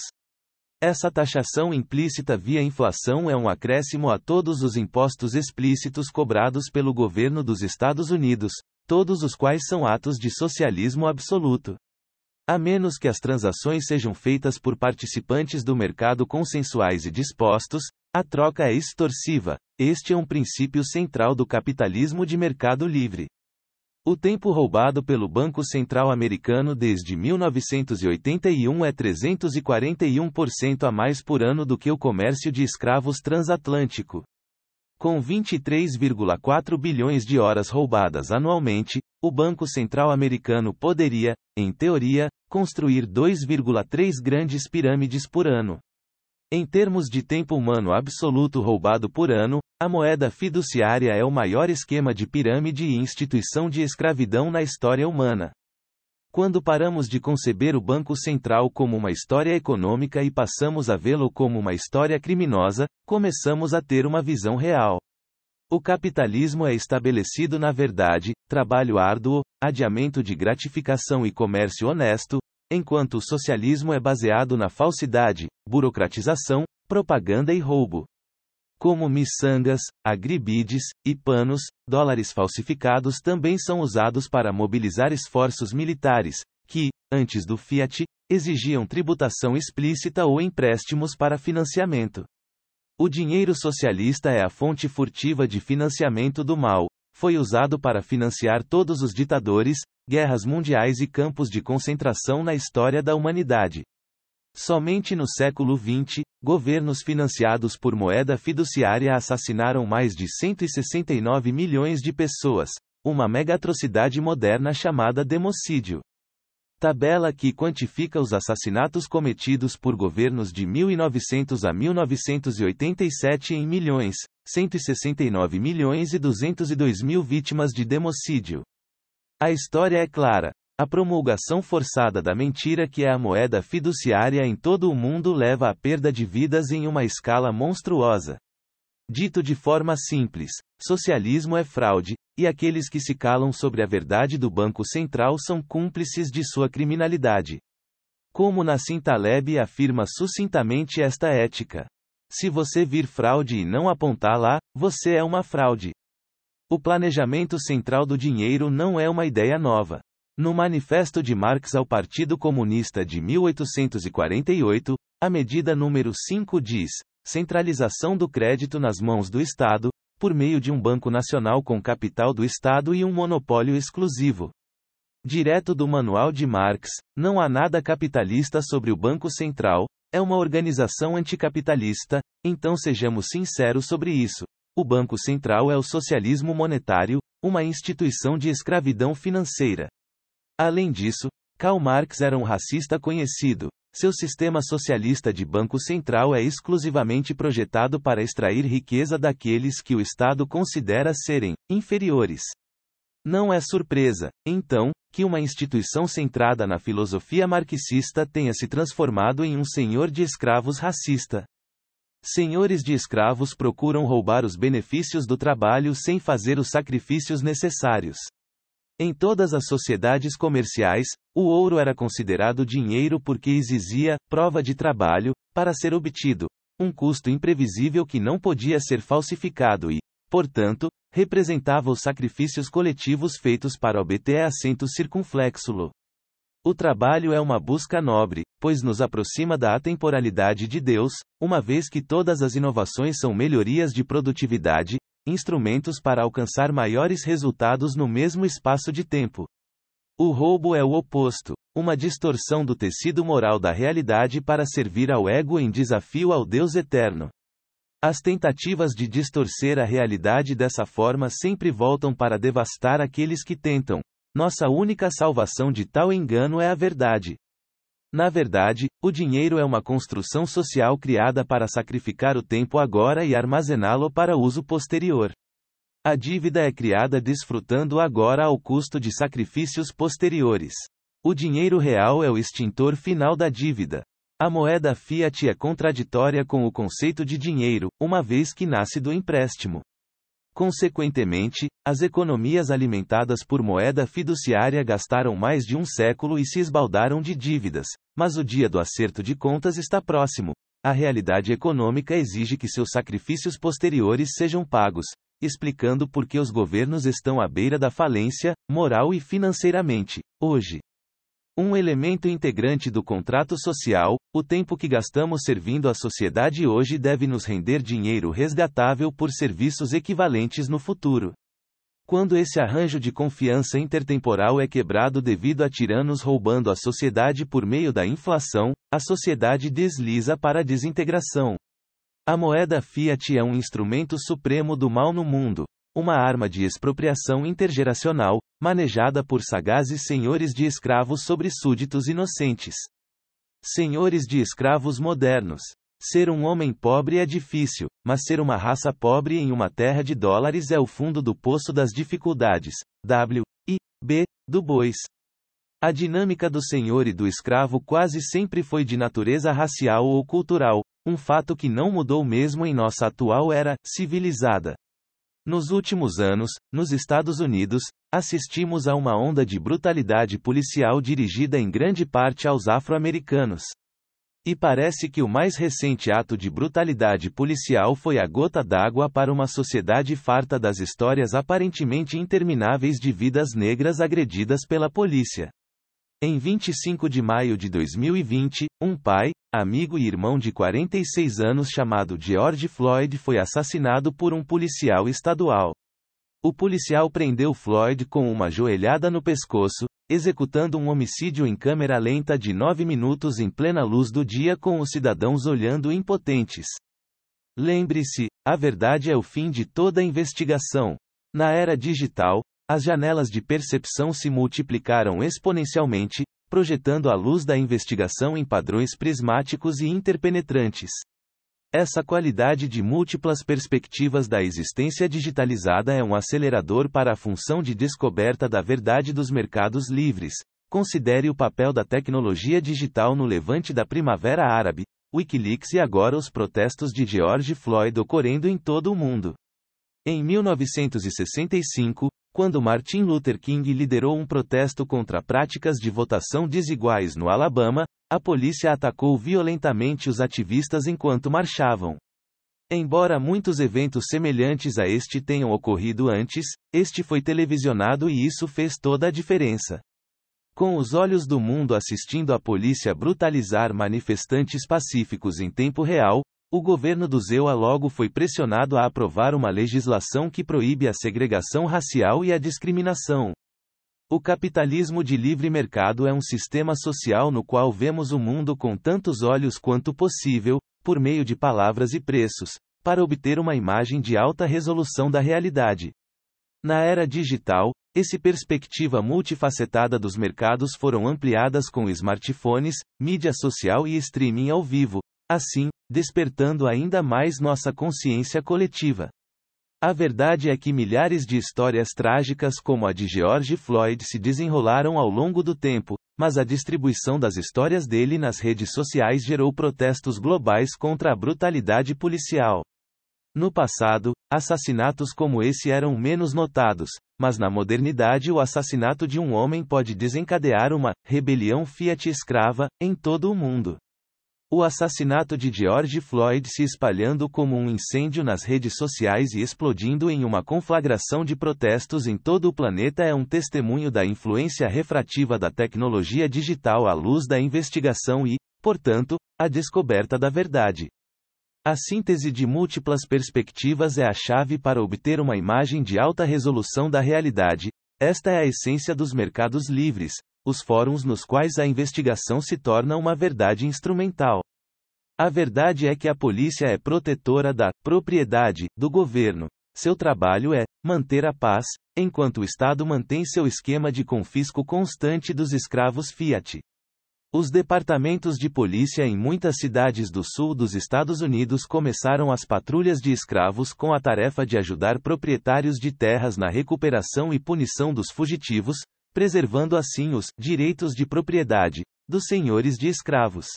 Essa taxação implícita via inflação é um acréscimo a todos os impostos explícitos cobrados pelo governo dos Estados Unidos, todos os quais são atos de socialismo absoluto. A menos que as transações sejam feitas por participantes do mercado consensuais e dispostos, a troca é extorsiva. Este é um princípio central do capitalismo de mercado livre. O tempo roubado pelo Banco Central Americano desde 1981 é 341% a mais por ano do que o comércio de escravos transatlântico. Com 23,4 bilhões de horas roubadas anualmente, o Banco Central Americano poderia, em teoria, construir 2,3 grandes pirâmides por ano. Em termos de tempo humano absoluto roubado por ano, a moeda fiduciária é o maior esquema de pirâmide e instituição de escravidão na história humana. Quando paramos de conceber o Banco Central como uma história econômica e passamos a vê-lo como uma história criminosa, começamos a ter uma visão real. O capitalismo é estabelecido na verdade, trabalho árduo, adiamento de gratificação e comércio honesto, enquanto o socialismo é baseado na falsidade, burocratização, propaganda e roubo como miçangas, agribides e panos, dólares falsificados também são usados para mobilizar esforços militares, que, antes do Fiat, exigiam tributação explícita ou empréstimos para financiamento. O dinheiro socialista é a fonte furtiva de financiamento do mal, foi usado para financiar todos os ditadores, guerras mundiais e campos de concentração na história da humanidade. Somente no século XX, governos financiados por moeda fiduciária assassinaram mais de 169 milhões de pessoas, uma mega-atrocidade moderna chamada democídio. Tabela que quantifica os assassinatos cometidos por governos de 1900 a 1987 em milhões, 169 milhões e 202 mil vítimas de democídio. A história é clara. A promulgação forçada da mentira que é a moeda fiduciária em todo o mundo leva à perda de vidas em uma escala monstruosa. Dito de forma simples, socialismo é fraude, e aqueles que se calam sobre a verdade do Banco Central são cúmplices de sua criminalidade. Como Nassim Taleb afirma sucintamente esta ética. Se você vir fraude e não apontar lá, você é uma fraude. O planejamento central do dinheiro não é uma ideia nova. No Manifesto de Marx ao Partido Comunista de 1848, a medida número 5 diz: centralização do crédito nas mãos do Estado, por meio de um banco nacional com capital do Estado e um monopólio exclusivo. Direto do Manual de Marx, não há nada capitalista sobre o Banco Central, é uma organização anticapitalista, então sejamos sinceros sobre isso. O Banco Central é o socialismo monetário, uma instituição de escravidão financeira. Além disso, Karl Marx era um racista conhecido. Seu sistema socialista de Banco Central é exclusivamente projetado para extrair riqueza daqueles que o Estado considera serem inferiores. Não é surpresa, então, que uma instituição centrada na filosofia marxista tenha se transformado em um senhor de escravos racista. Senhores de escravos procuram roubar os benefícios do trabalho sem fazer os sacrifícios necessários. Em todas as sociedades comerciais, o ouro era considerado dinheiro porque exigia prova de trabalho para ser obtido, um custo imprevisível que não podia ser falsificado e, portanto, representava os sacrifícios coletivos feitos para obter assento circunflexulo. O trabalho é uma busca nobre, pois nos aproxima da atemporalidade de Deus, uma vez que todas as inovações são melhorias de produtividade, instrumentos para alcançar maiores resultados no mesmo espaço de tempo. O roubo é o oposto, uma distorção do tecido moral da realidade para servir ao ego em desafio ao Deus eterno. As tentativas de distorcer a realidade dessa forma sempre voltam para devastar aqueles que tentam. Nossa única salvação de tal engano é a verdade. Na verdade, o dinheiro é uma construção social criada para sacrificar o tempo agora e armazená-lo para uso posterior. A dívida é criada desfrutando agora ao custo de sacrifícios posteriores. O dinheiro real é o extintor final da dívida. A moeda fiat é contraditória com o conceito de dinheiro, uma vez que nasce do empréstimo. Consequentemente, as economias alimentadas por moeda fiduciária gastaram mais de um século e se esbaldaram de dívidas, mas o dia do acerto de contas está próximo. A realidade econômica exige que seus sacrifícios posteriores sejam pagos, explicando por que os governos estão à beira da falência, moral e financeiramente, hoje. Um elemento integrante do contrato social, o tempo que gastamos servindo a sociedade hoje deve nos render dinheiro resgatável por serviços equivalentes no futuro. Quando esse arranjo de confiança intertemporal é quebrado devido a tiranos roubando a sociedade por meio da inflação, a sociedade desliza para a desintegração. A moeda fiat é um instrumento supremo do mal no mundo, uma arma de expropriação intergeracional, manejada por sagazes senhores de escravos sobre súditos inocentes. Senhores de escravos modernos. Ser um homem pobre é difícil, mas ser uma raça pobre em uma terra de dólares é o fundo do poço das dificuldades. W. I. B. Du Bois. A dinâmica do senhor e do escravo quase sempre foi de natureza racial ou cultural, um fato que não mudou mesmo em nossa atual era civilizada. Nos últimos anos, nos Estados Unidos, assistimos a uma onda de brutalidade policial dirigida em grande parte aos afro-americanos. E parece que o mais recente ato de brutalidade policial foi a gota d'água para uma sociedade farta das histórias aparentemente intermináveis de vidas negras agredidas pela polícia. Em 25 de maio de 2020, um pai, amigo e irmão de 46 anos chamado George Floyd foi assassinado por um policial estadual. O policial prendeu Floyd com uma joelhada no pescoço, executando um homicídio em câmera lenta de nove minutos em plena luz do dia com os cidadãos olhando impotentes. Lembre-se, a verdade é o fim de toda investigação. Na era digital, as janelas de percepção se multiplicaram exponencialmente, projetando a luz da investigação em padrões prismáticos e interpenetrantes. Essa qualidade de múltiplas perspectivas da existência digitalizada é um acelerador para a função de descoberta da verdade dos mercados livres. Considere o papel da tecnologia digital no levante da Primavera Árabe, Wikileaks e agora os protestos de George Floyd ocorrendo em todo o mundo. Em 1965, quando Martin Luther King liderou um protesto contra práticas de votação desiguais no Alabama, a polícia atacou violentamente os ativistas enquanto marchavam. Embora muitos eventos semelhantes a este tenham ocorrido antes, este foi televisionado e isso fez toda a diferença. Com os olhos do mundo assistindo a polícia brutalizar manifestantes pacíficos em tempo real, O governo do Zewa logo foi pressionado a aprovar uma legislação que proíbe a segregação racial e a discriminação. O capitalismo de livre mercado é um sistema social no qual vemos o mundo com tantos olhos quanto possível, por meio de palavras e preços, para obter uma imagem de alta resolução da realidade. Na era digital, esse perspectiva multifacetada dos mercados foram ampliadas com smartphones, mídia social e streaming ao vivo, assim, despertando ainda mais nossa consciência coletiva. A verdade é que milhares de histórias trágicas como a de George Floyd se desenrolaram ao longo do tempo, mas a distribuição das histórias dele nas redes sociais gerou protestos globais contra a brutalidade policial. No passado, assassinatos como esse eram menos notados, mas na modernidade o assassinato de um homem pode desencadear uma rebelião fiat escrava em todo o mundo. O assassinato de George Floyd se espalhando como um incêndio nas redes sociais e explodindo em uma conflagração de protestos em todo o planeta é um testemunho da influência refrativa da tecnologia digital à luz da investigação e, portanto, a descoberta da verdade. A síntese de múltiplas perspectivas é a chave para obter uma imagem de alta resolução da realidade. Esta é a essência dos mercados livres, os fóruns nos quais a investigação se torna uma verdade instrumental. A verdade é que a polícia é protetora da propriedade do governo. Seu trabalho é manter a paz, enquanto o Estado mantém seu esquema de confisco constante dos escravos Fiat. Os departamentos de polícia em muitas cidades do sul dos Estados Unidos começaram as patrulhas de escravos com a tarefa de ajudar proprietários de terras na recuperação e punição dos fugitivos, preservando assim os direitos de propriedade dos senhores de escravos.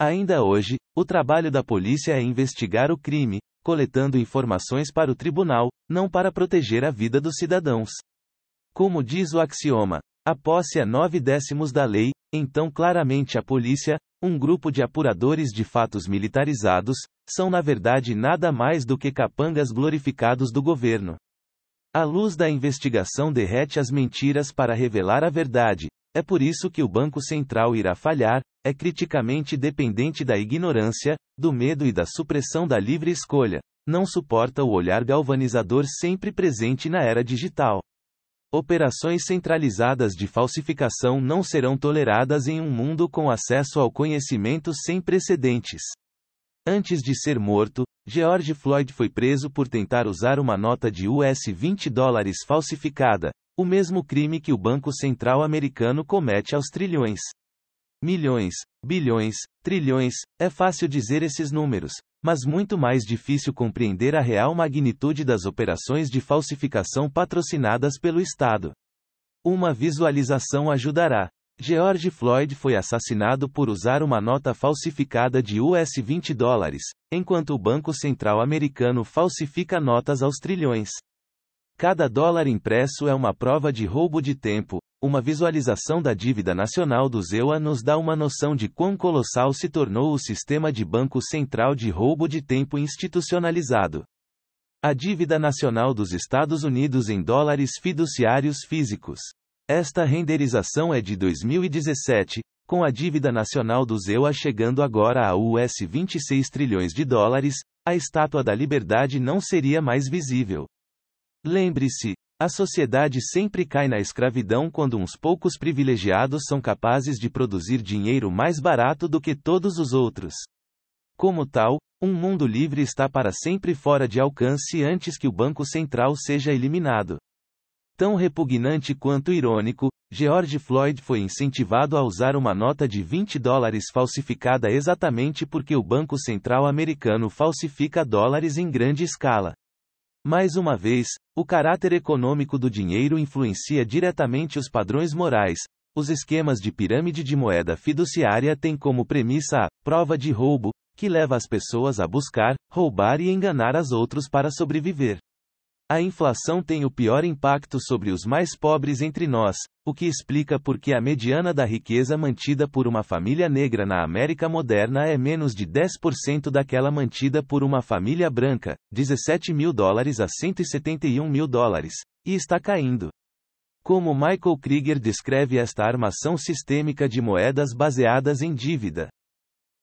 Ainda hoje, o trabalho da polícia é investigar o crime, coletando informações para o tribunal, não para proteger a vida dos cidadãos. Como diz o axioma, a posse é nove décimos da lei, então claramente a polícia, um grupo de apuradores de fatos militarizados, são na verdade nada mais do que capangas glorificados do governo. A luz da investigação derrete as mentiras para revelar a verdade. É por isso que o Banco Central irá falhar, é criticamente dependente da ignorância, do medo e da supressão da livre escolha. Não suporta o olhar galvanizador sempre presente na era digital. Operações centralizadas de falsificação não serão toleradas em um mundo com acesso ao conhecimento sem precedentes. Antes de ser morto, George Floyd foi preso por tentar usar uma nota de US 20 dólares falsificada, o mesmo crime que o Banco Central americano comete aos trilhões. Milhões, bilhões, trilhões, é fácil dizer esses números, mas muito mais difícil compreender a real magnitude das operações de falsificação patrocinadas pelo Estado. Uma visualização ajudará. George Floyd foi assassinado por usar uma nota falsificada de US 20 dólares, enquanto o Banco Central americano falsifica notas aos trilhões. Cada dólar impresso é uma prova de roubo de tempo. Uma visualização da dívida nacional do ZEUA nos dá uma noção de quão colossal se tornou o sistema de banco central de roubo de tempo institucionalizado. A dívida nacional dos Estados Unidos em dólares fiduciários físicos. Esta renderização é de 2017, com a dívida nacional do ZEUA chegando agora a US 26 trilhões de dólares, a estátua da liberdade não seria mais visível. Lembre-se, a sociedade sempre cai na escravidão quando uns poucos privilegiados são capazes de produzir dinheiro mais barato do que todos os outros. Como tal, um mundo livre está para sempre fora de alcance antes que o Banco Central seja eliminado. Tão repugnante quanto irônico, George Floyd foi incentivado a usar uma nota de 20 dólares falsificada exatamente porque o Banco Central americano falsifica dólares em grande escala. Mais uma vez, o caráter econômico do dinheiro influencia diretamente os padrões morais. Os esquemas de pirâmide de moeda fiduciária têm como premissa a prova de roubo, que leva as pessoas a buscar, roubar e enganar as outros para sobreviver. A inflação tem o pior impacto sobre os mais pobres entre nós, o que explica por que a mediana da riqueza mantida por uma família negra na América moderna é menos de 10% daquela mantida por uma família branca, 17 mil dólares a 171 mil dólares, e está caindo. Como Michael Krieger descreve esta armação sistêmica de moedas baseadas em dívida.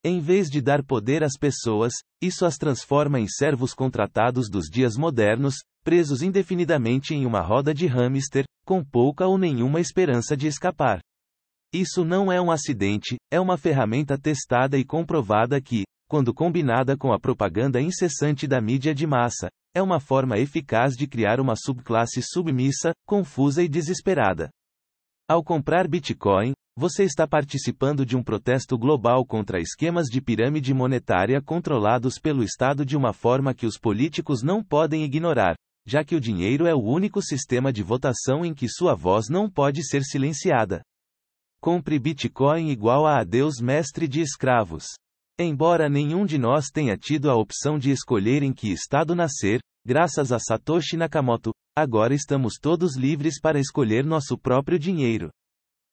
Em vez de dar poder às pessoas, isso as transforma em servos contratados dos dias modernos, presos indefinidamente em uma roda de hamster, com pouca ou nenhuma esperança de escapar. Isso não é um acidente, é uma ferramenta testada e comprovada que, quando combinada com a propaganda incessante da mídia de massa, é uma forma eficaz de criar uma subclasse submissa, confusa e desesperada. Ao comprar Bitcoin, você está participando de um protesto global contra esquemas de pirâmide monetária controlados pelo Estado de uma forma que os políticos não podem ignorar, já que o dinheiro é o único sistema de votação em que sua voz não pode ser silenciada. Compre Bitcoin igual a adeus mestre de escravos. Embora nenhum de nós tenha tido a opção de escolher em que estado nascer, graças a Satoshi Nakamoto, agora estamos todos livres para escolher nosso próprio dinheiro.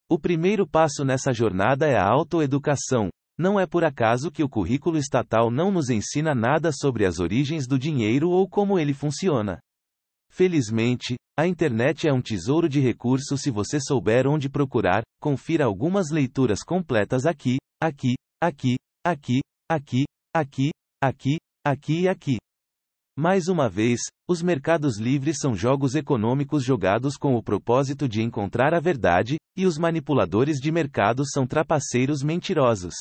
O primeiro passo nessa jornada é a autoeducação. Não é por acaso que o currículo estatal não nos ensina nada sobre as origens do dinheiro ou como ele funciona. Felizmente, a internet é um tesouro de recursos se você souber onde procurar. Confira algumas leituras completas aqui, aqui, aqui, aqui, aqui, aqui, aqui, aqui e aqui. Mais uma vez, os mercados livres são jogos econômicos jogados com o propósito de encontrar a verdade, e os manipuladores de mercado são trapaceiros mentirosos.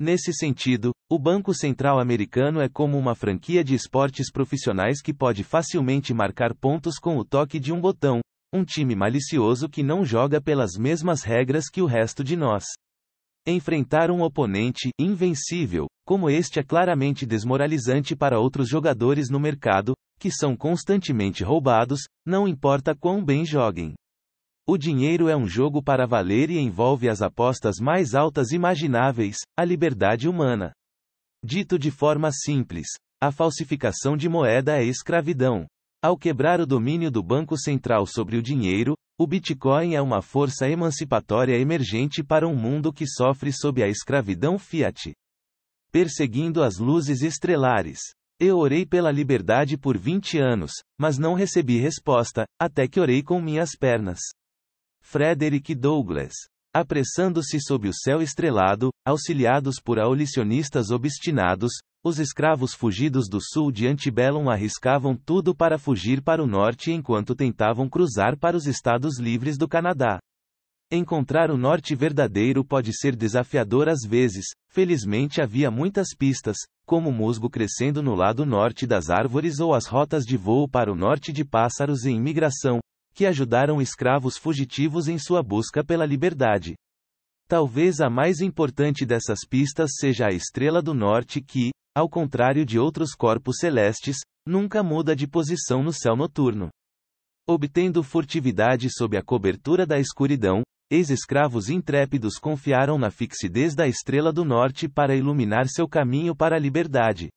Nesse sentido, o Banco Central Americano é como uma franquia de esportes profissionais que pode facilmente marcar pontos com o toque de um botão, um time malicioso que não joga pelas mesmas regras que o resto de nós. Enfrentar um oponente invencível, como este é claramente desmoralizante para outros jogadores no mercado, que são constantemente roubados, não importa quão bem joguem. O dinheiro é um jogo para valer e envolve as apostas mais altas imagináveis, a liberdade humana. Dito de forma simples, a falsificação de moeda é escravidão. Ao quebrar o domínio do Banco Central sobre o dinheiro, o Bitcoin é uma força emancipatória emergente para um mundo que sofre sob a escravidão fiat. Perseguindo as luzes estrelares. Eu orei pela liberdade por 20 anos, mas não recebi resposta, até que orei com minhas pernas. Frederick Douglass. Apressando-se sob o céu estrelado, auxiliados por abolicionistas obstinados, os escravos fugidos do sul de Antebellum arriscavam tudo para fugir para o norte enquanto tentavam cruzar para os Estados Livres do Canadá. Encontrar o norte verdadeiro pode ser desafiador às vezes, felizmente havia muitas pistas, como musgo crescendo no lado norte das árvores ou as rotas de voo para o norte de pássaros e imigração, que ajudaram escravos fugitivos em sua busca pela liberdade. Talvez a mais importante dessas pistas seja a Estrela do Norte que, ao contrário de outros corpos celestes, nunca muda de posição no céu noturno. Obtendo furtividade sob a cobertura da escuridão, ex-escravos intrépidos confiaram na fixidez da Estrela do Norte para iluminar seu caminho para a liberdade.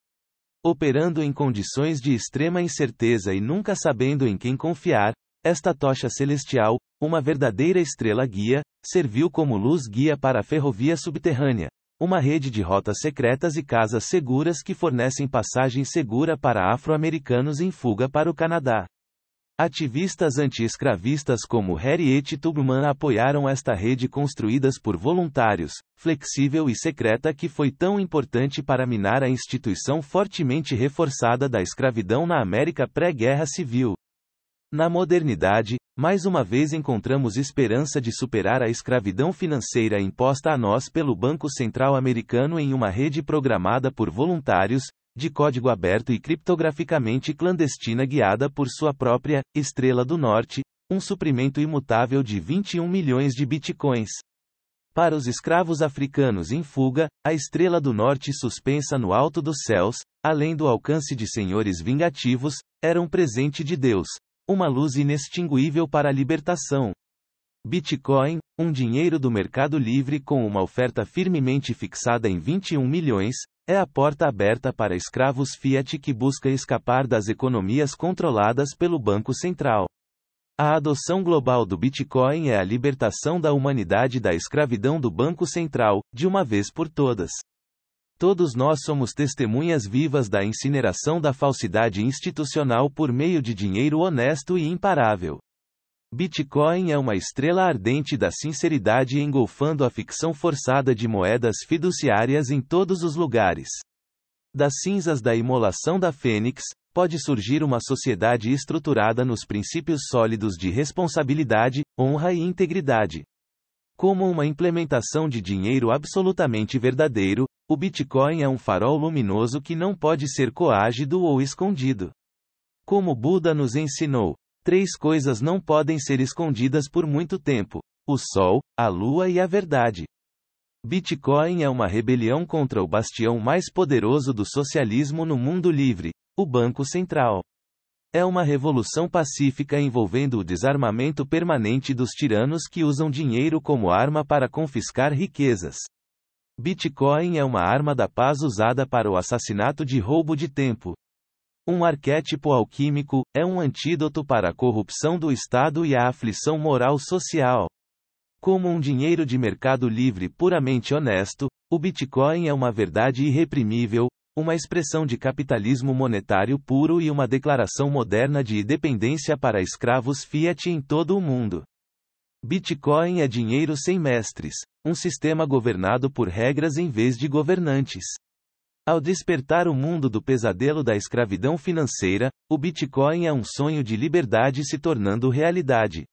Operando em condições de extrema incerteza e nunca sabendo em quem confiar, esta tocha celestial, uma verdadeira estrela guia, serviu como luz guia para a ferrovia subterrânea, uma rede de rotas secretas e casas seguras que fornecem passagem segura para afro-americanos em fuga para o Canadá. Ativistas anti-escravistas como Harriet Tubman apoiaram esta rede construídas por voluntários, flexível e secreta que foi tão importante para minar a instituição fortemente reforçada da escravidão na América pré-guerra civil. Na modernidade, mais uma vez encontramos esperança de superar a escravidão financeira imposta a nós pelo Banco Central Americano em uma rede programada por voluntários, de código aberto e criptograficamente clandestina guiada por sua própria Estrela do Norte, um suprimento imutável de 21 milhões de bitcoins. Para os escravos africanos em fuga, a Estrela do Norte suspensa no alto dos céus, além do alcance de senhores vingativos, era um presente de Deus, uma luz inextinguível para a libertação. Bitcoin, um dinheiro do mercado livre com uma oferta firmemente fixada em 21 milhões, é a porta aberta para escravos fiat que busca escapar das economias controladas pelo Banco Central. A adoção global do Bitcoin é a libertação da humanidade da escravidão do Banco Central, de uma vez por todas. Todos nós somos testemunhas vivas da incineração da falsidade institucional por meio de dinheiro honesto e imparável. Bitcoin é uma estrela ardente da sinceridade engolfando a ficção forçada de moedas fiduciárias em todos os lugares. Das cinzas da imolação da fênix, pode surgir uma sociedade estruturada nos princípios sólidos de responsabilidade, honra e integridade. Como uma implementação de dinheiro absolutamente verdadeiro, o Bitcoin é um farol luminoso que não pode ser coagido ou escondido. Como Buda nos ensinou, três coisas não podem ser escondidas por muito tempo: o Sol, a Lua e a verdade. Bitcoin é uma rebelião contra o bastião mais poderoso do socialismo no mundo livre, o Banco Central. É uma revolução pacífica envolvendo o desarmamento permanente dos tiranos que usam dinheiro como arma para confiscar riquezas. Bitcoin é uma arma da paz usada para o assassinato de roubo de tempo. Um arquétipo alquímico, é um antídoto para a corrupção do Estado e a aflição moral social. Como um dinheiro de mercado livre puramente honesto, o Bitcoin é uma verdade irreprimível, uma expressão de capitalismo monetário puro e uma declaração moderna de independência para escravos fiat em todo o mundo. Bitcoin é dinheiro sem mestres, um sistema governado por regras em vez de governantes. Ao despertar o mundo do pesadelo da escravidão financeira, o Bitcoin é um sonho de liberdade se tornando realidade.